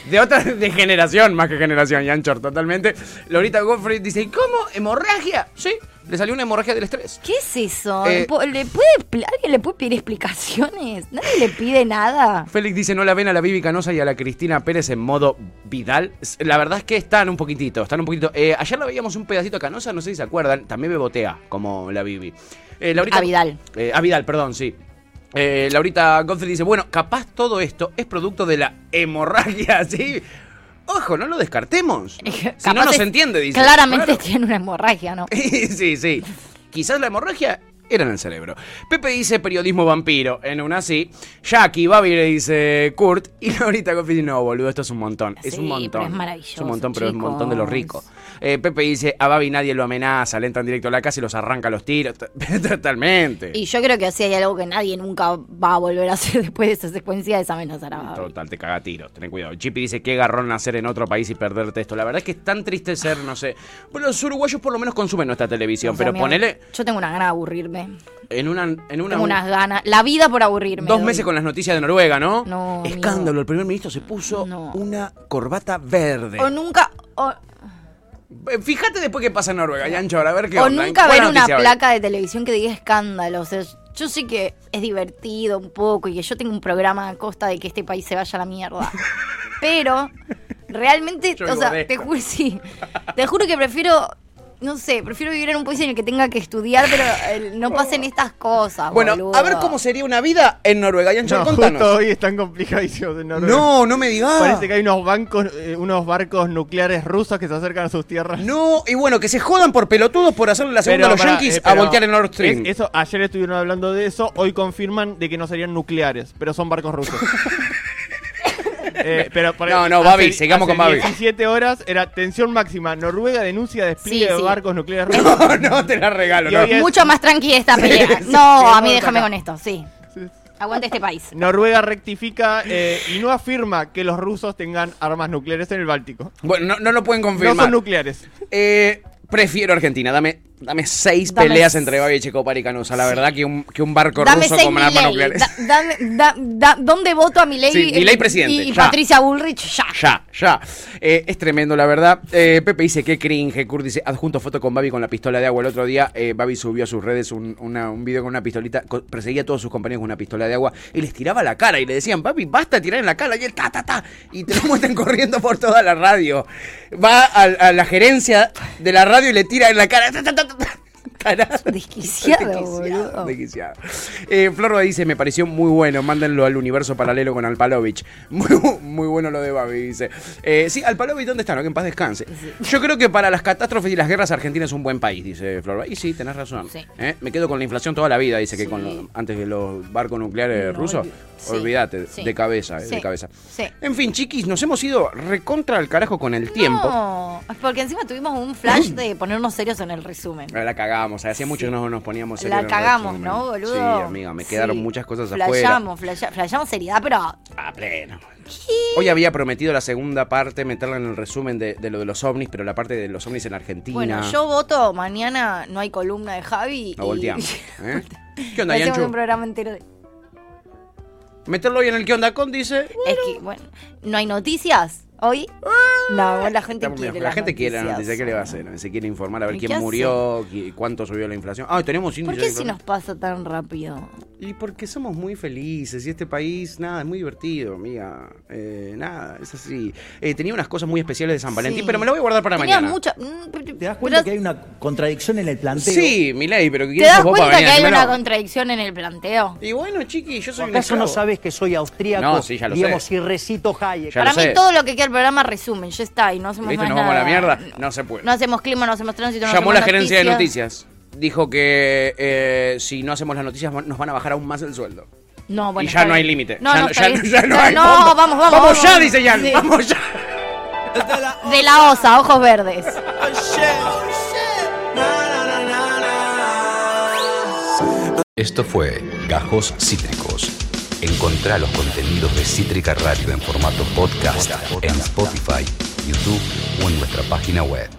[SPEAKER 4] de otra de generación más que generación, Yanchor, totalmente. Lorita Goffrey dice, ¿y cómo? ¿Hemorragia? Sí, le salió una hemorragia del estrés.
[SPEAKER 3] ¿Qué es eso?
[SPEAKER 4] Eh,
[SPEAKER 3] ¿Le puede, ¿Alguien le puede pedir explicaciones? Nadie le pide nada.
[SPEAKER 4] Félix dice, no la ven a la Vivi Canosa y a la Cristina Pérez en modo Vidal. La verdad es que están un poquitito, están un poquito. Eh, ayer la veíamos un pedacito a Canosa, no sé si se acuerdan, también bebotea, como la Vivi. Eh, Laurita-
[SPEAKER 3] A Vidal.
[SPEAKER 4] Eh, a Vidal, perdón, sí. Eh, Laurita Godfrey dice, bueno, capaz todo esto es producto de la hemorragia, ¿sí? Ojo, no lo descartemos. Si no, no se entiende, dice.
[SPEAKER 3] Claramente
[SPEAKER 4] Claro.
[SPEAKER 3] tiene una hemorragia, ¿no?
[SPEAKER 4] sí, sí. Quizás la hemorragia era en el cerebro. Pepe dice periodismo vampiro, en una sí. Jackie, Babi le dice Kurt. Y ahorita Goffy dice, no, boludo, esto es un montón. es
[SPEAKER 3] Sí,
[SPEAKER 4] un montón.
[SPEAKER 3] es maravilloso,
[SPEAKER 4] Es un montón, pero es un montón de lo
[SPEAKER 3] chicos.
[SPEAKER 4] rico. Eh, Pepe dice, a Babi nadie lo amenaza, le entran directo a la casa y los arranca los tiros. Totalmente.
[SPEAKER 3] Y yo creo que así hay algo que nadie nunca va a volver a hacer después de esa secuencia es amenazar a Babi.
[SPEAKER 4] Total, te caga tiros, ten cuidado. Chippy dice, qué garrón nacer en otro país y perderte esto. La verdad es que es tan triste ser, no sé. Bueno, los uruguayos por lo menos consumen nuestra televisión,
[SPEAKER 3] O sea,
[SPEAKER 4] pero
[SPEAKER 3] mira,
[SPEAKER 4] ponele
[SPEAKER 3] Yo tengo una gana de aburrirme.
[SPEAKER 4] En una... En una
[SPEAKER 3] Tengo unas ganas. La vida por aburrirme.
[SPEAKER 4] Dos
[SPEAKER 3] doy.
[SPEAKER 4] meses con las noticias de Noruega, ¿no?
[SPEAKER 3] No, amigo.
[SPEAKER 4] Escándalo, el primer ministro se puso una corbata verde.
[SPEAKER 3] O nunca. O,
[SPEAKER 4] Eh, Fíjate después qué pasa en Noruega, Yancho, ahora a ver qué
[SPEAKER 3] o
[SPEAKER 4] onda.
[SPEAKER 3] nunca
[SPEAKER 4] ¿Cuál
[SPEAKER 3] ver una
[SPEAKER 4] hoy?
[SPEAKER 3] placa de televisión que diga escándalo. O sea, yo sé que es divertido un poco y que yo tengo un programa a costa de que este país se vaya a la mierda. Pero realmente,
[SPEAKER 4] Yo
[SPEAKER 3] o sea, te juro, sí. Te juro que prefiero. No sé, prefiero vivir en un país en el que tenga que estudiar, pero eh, no pasen estas cosas.
[SPEAKER 4] Bueno,
[SPEAKER 3] boludo.
[SPEAKER 4] a ver cómo sería una vida en Noruega. Yancho,
[SPEAKER 11] No,
[SPEAKER 4] contanos.
[SPEAKER 11] justo hoy están complicadísimos en Noruega.
[SPEAKER 4] No, no me digas.
[SPEAKER 11] Parece que hay unos bancos, eh, unos barcos nucleares rusos que se acercan a sus tierras.
[SPEAKER 4] No, y bueno, que se jodan por pelotudos por hacerle la segunda
[SPEAKER 11] Pero
[SPEAKER 4] a los
[SPEAKER 11] pará,
[SPEAKER 4] yankees
[SPEAKER 11] eh,
[SPEAKER 4] a voltear el Nord Stream.
[SPEAKER 11] es- eso, ayer estuvieron hablando de eso, hoy confirman de que no serían nucleares, pero son barcos rusos. Eh, pero por-
[SPEAKER 4] No, no, Babi, sigamos con Babi.
[SPEAKER 11] 17 horas era tensión máxima. Noruega denuncia despliegue
[SPEAKER 3] Sí,
[SPEAKER 11] de
[SPEAKER 3] sí.
[SPEAKER 11] barcos nucleares rusos.
[SPEAKER 4] No, no, te la regalo.
[SPEAKER 11] Y
[SPEAKER 4] no.
[SPEAKER 11] hoy es-
[SPEAKER 3] Mucho más tranquila esta pelea.
[SPEAKER 11] sí,
[SPEAKER 3] no,
[SPEAKER 11] sí,
[SPEAKER 3] a mí déjame
[SPEAKER 11] acá.
[SPEAKER 3] con esto, sí. Aguante este país.
[SPEAKER 11] Noruega rectifica eh, y no afirma que los rusos tengan armas nucleares en el Báltico.
[SPEAKER 4] Bueno, no, no lo pueden confirmar.
[SPEAKER 11] No son nucleares.
[SPEAKER 4] Eh, prefiero Argentina. Dame, dame seis
[SPEAKER 3] Dame
[SPEAKER 4] peleas entre Babi y Checopar y Canosa. La verdad que un, que un barco
[SPEAKER 3] Dame
[SPEAKER 4] ruso con armas nucleares.
[SPEAKER 3] Da- dame- da- da- ¿Dónde voto a Milei?
[SPEAKER 4] Sí, Milei presidente,
[SPEAKER 3] Y,
[SPEAKER 4] ya.
[SPEAKER 3] Patricia Bullrich, ya.
[SPEAKER 4] Ya, ya. Eh, es tremendo, la verdad. Eh, Pepe dice que cringe. Kurt dice, adjunto foto con Babi con la pistola de agua. El otro día, eh, Babi subió a sus redes un, una- un video con una pistolita. Perseguía a todos sus compañeros con una pistola de agua y les tiraba la cara. Y le decían, Babi, basta tirar en la cara. Y él, ta, ta, ta. Y te lo muestran corriendo por toda la radio. Va a, a la gerencia de la radio y le tira en la cara. ta, ta, ta, the Carajo.
[SPEAKER 3] Desquiciado, boludo.
[SPEAKER 4] Desquiciado. Eh, Florba dice, me pareció muy bueno, mándenlo al universo paralelo con Alpalovich. Muy, muy bueno lo de Babi, dice. Eh, sí, Alpalovich, ¿dónde está? No, que en paz descanse. Yo creo que para las catástrofes y las guerras Argentina es un buen país, dice Florba. Y sí, tenés razón.
[SPEAKER 3] Sí.
[SPEAKER 4] Eh, Me quedo con la inflación toda la vida, dice que con lo- antes de los barcos nucleares
[SPEAKER 3] No,
[SPEAKER 4] rusos.
[SPEAKER 3] sí,
[SPEAKER 4] Olvídate, de cabeza, de cabeza.
[SPEAKER 3] sí.
[SPEAKER 4] En fin, chiquis, nos hemos ido recontra al carajo con el tiempo.
[SPEAKER 3] No, porque encima tuvimos un flash de ponernos serios en el resumen.
[SPEAKER 4] La cagamos, hacía mucho que no nos poníamos
[SPEAKER 3] La cagamos,
[SPEAKER 4] resumen.
[SPEAKER 3] ¿no, boludo?
[SPEAKER 4] Sí, amiga, me quedaron
[SPEAKER 3] Sí.
[SPEAKER 4] muchas cosas afuera.
[SPEAKER 3] Flayamos, flaya- flayamos seriedad, pero
[SPEAKER 4] A pleno. Hoy había prometido la segunda parte, meterla en el resumen de, de lo de los ovnis, pero la parte de los ovnis en Argentina.
[SPEAKER 3] bueno, yo voto mañana no hay columna de Javi.
[SPEAKER 4] La
[SPEAKER 3] y-
[SPEAKER 4] volteamos. ¿eh? ¿Qué onda,
[SPEAKER 3] hacemos un programa entero de...
[SPEAKER 4] Meterlo hoy en el ¿Qué onda con? Dice.
[SPEAKER 3] Es que, bueno, ¿no hay noticias hoy? No, la gente
[SPEAKER 4] Estamos
[SPEAKER 3] quiere.
[SPEAKER 4] La
[SPEAKER 3] las
[SPEAKER 4] gente quiere la noticia, ¿qué le va a hacer? Se quiere informar a ver
[SPEAKER 3] ¿Y
[SPEAKER 4] quién murió, qui- cuánto subió la inflación. Ah, tenemos
[SPEAKER 3] ¿Por
[SPEAKER 4] índice
[SPEAKER 3] qué
[SPEAKER 4] de
[SPEAKER 3] si nos pasa tan rápido?
[SPEAKER 4] Y porque somos muy felices y este país, nada, es muy divertido, amiga. Eh, nada, es así. Eh, tenía unas cosas muy especiales de San Valentín,
[SPEAKER 3] Sí.
[SPEAKER 4] pero me lo voy a guardar para
[SPEAKER 3] Tenía
[SPEAKER 4] mañana.
[SPEAKER 3] mucha...
[SPEAKER 14] ¿Te das cuenta que hay una contradicción en el planteo?
[SPEAKER 4] Sí, Milei, pero ¿quién
[SPEAKER 3] ¿Te das
[SPEAKER 4] sos vos para
[SPEAKER 3] cuenta que hay una contradicción en el planteo?
[SPEAKER 4] Y bueno, chiqui, yo soy un
[SPEAKER 14] ¿Acaso no sabes que soy austríaco?
[SPEAKER 4] No, sí, ya lo
[SPEAKER 14] digamos,
[SPEAKER 4] sé.
[SPEAKER 14] y recito Hayek.
[SPEAKER 4] Ya
[SPEAKER 3] Para mí
[SPEAKER 4] sé.
[SPEAKER 3] todo lo que queda el programa resumen, ya está, y no hacemos
[SPEAKER 4] ¿Viste?
[SPEAKER 3] más
[SPEAKER 4] Nos vamos a la
[SPEAKER 3] nada.
[SPEAKER 4] mierda. No se puede.
[SPEAKER 3] No hacemos clima, no hacemos tránsito, no
[SPEAKER 4] Llamó
[SPEAKER 3] hacemos
[SPEAKER 4] la gerencia de
[SPEAKER 3] noticias.
[SPEAKER 4] Dijo que eh, si no hacemos las noticias nos van a bajar aún más el sueldo.
[SPEAKER 3] No, bueno,
[SPEAKER 4] y ya no hay límite.
[SPEAKER 3] No,
[SPEAKER 4] ya,
[SPEAKER 3] no,
[SPEAKER 4] ya, ya no hay.
[SPEAKER 3] vamos, vamos,
[SPEAKER 4] Vamos
[SPEAKER 3] vamos.
[SPEAKER 4] ya, dice Jan.
[SPEAKER 3] Sí.
[SPEAKER 4] Vamos ya.
[SPEAKER 3] De la osa, ojos verdes.
[SPEAKER 1] Esto fue Gajos Cítricos. Encontrá los contenidos de Cítrica Radio en formato podcast en Spotify, YouTube o en nuestra página web.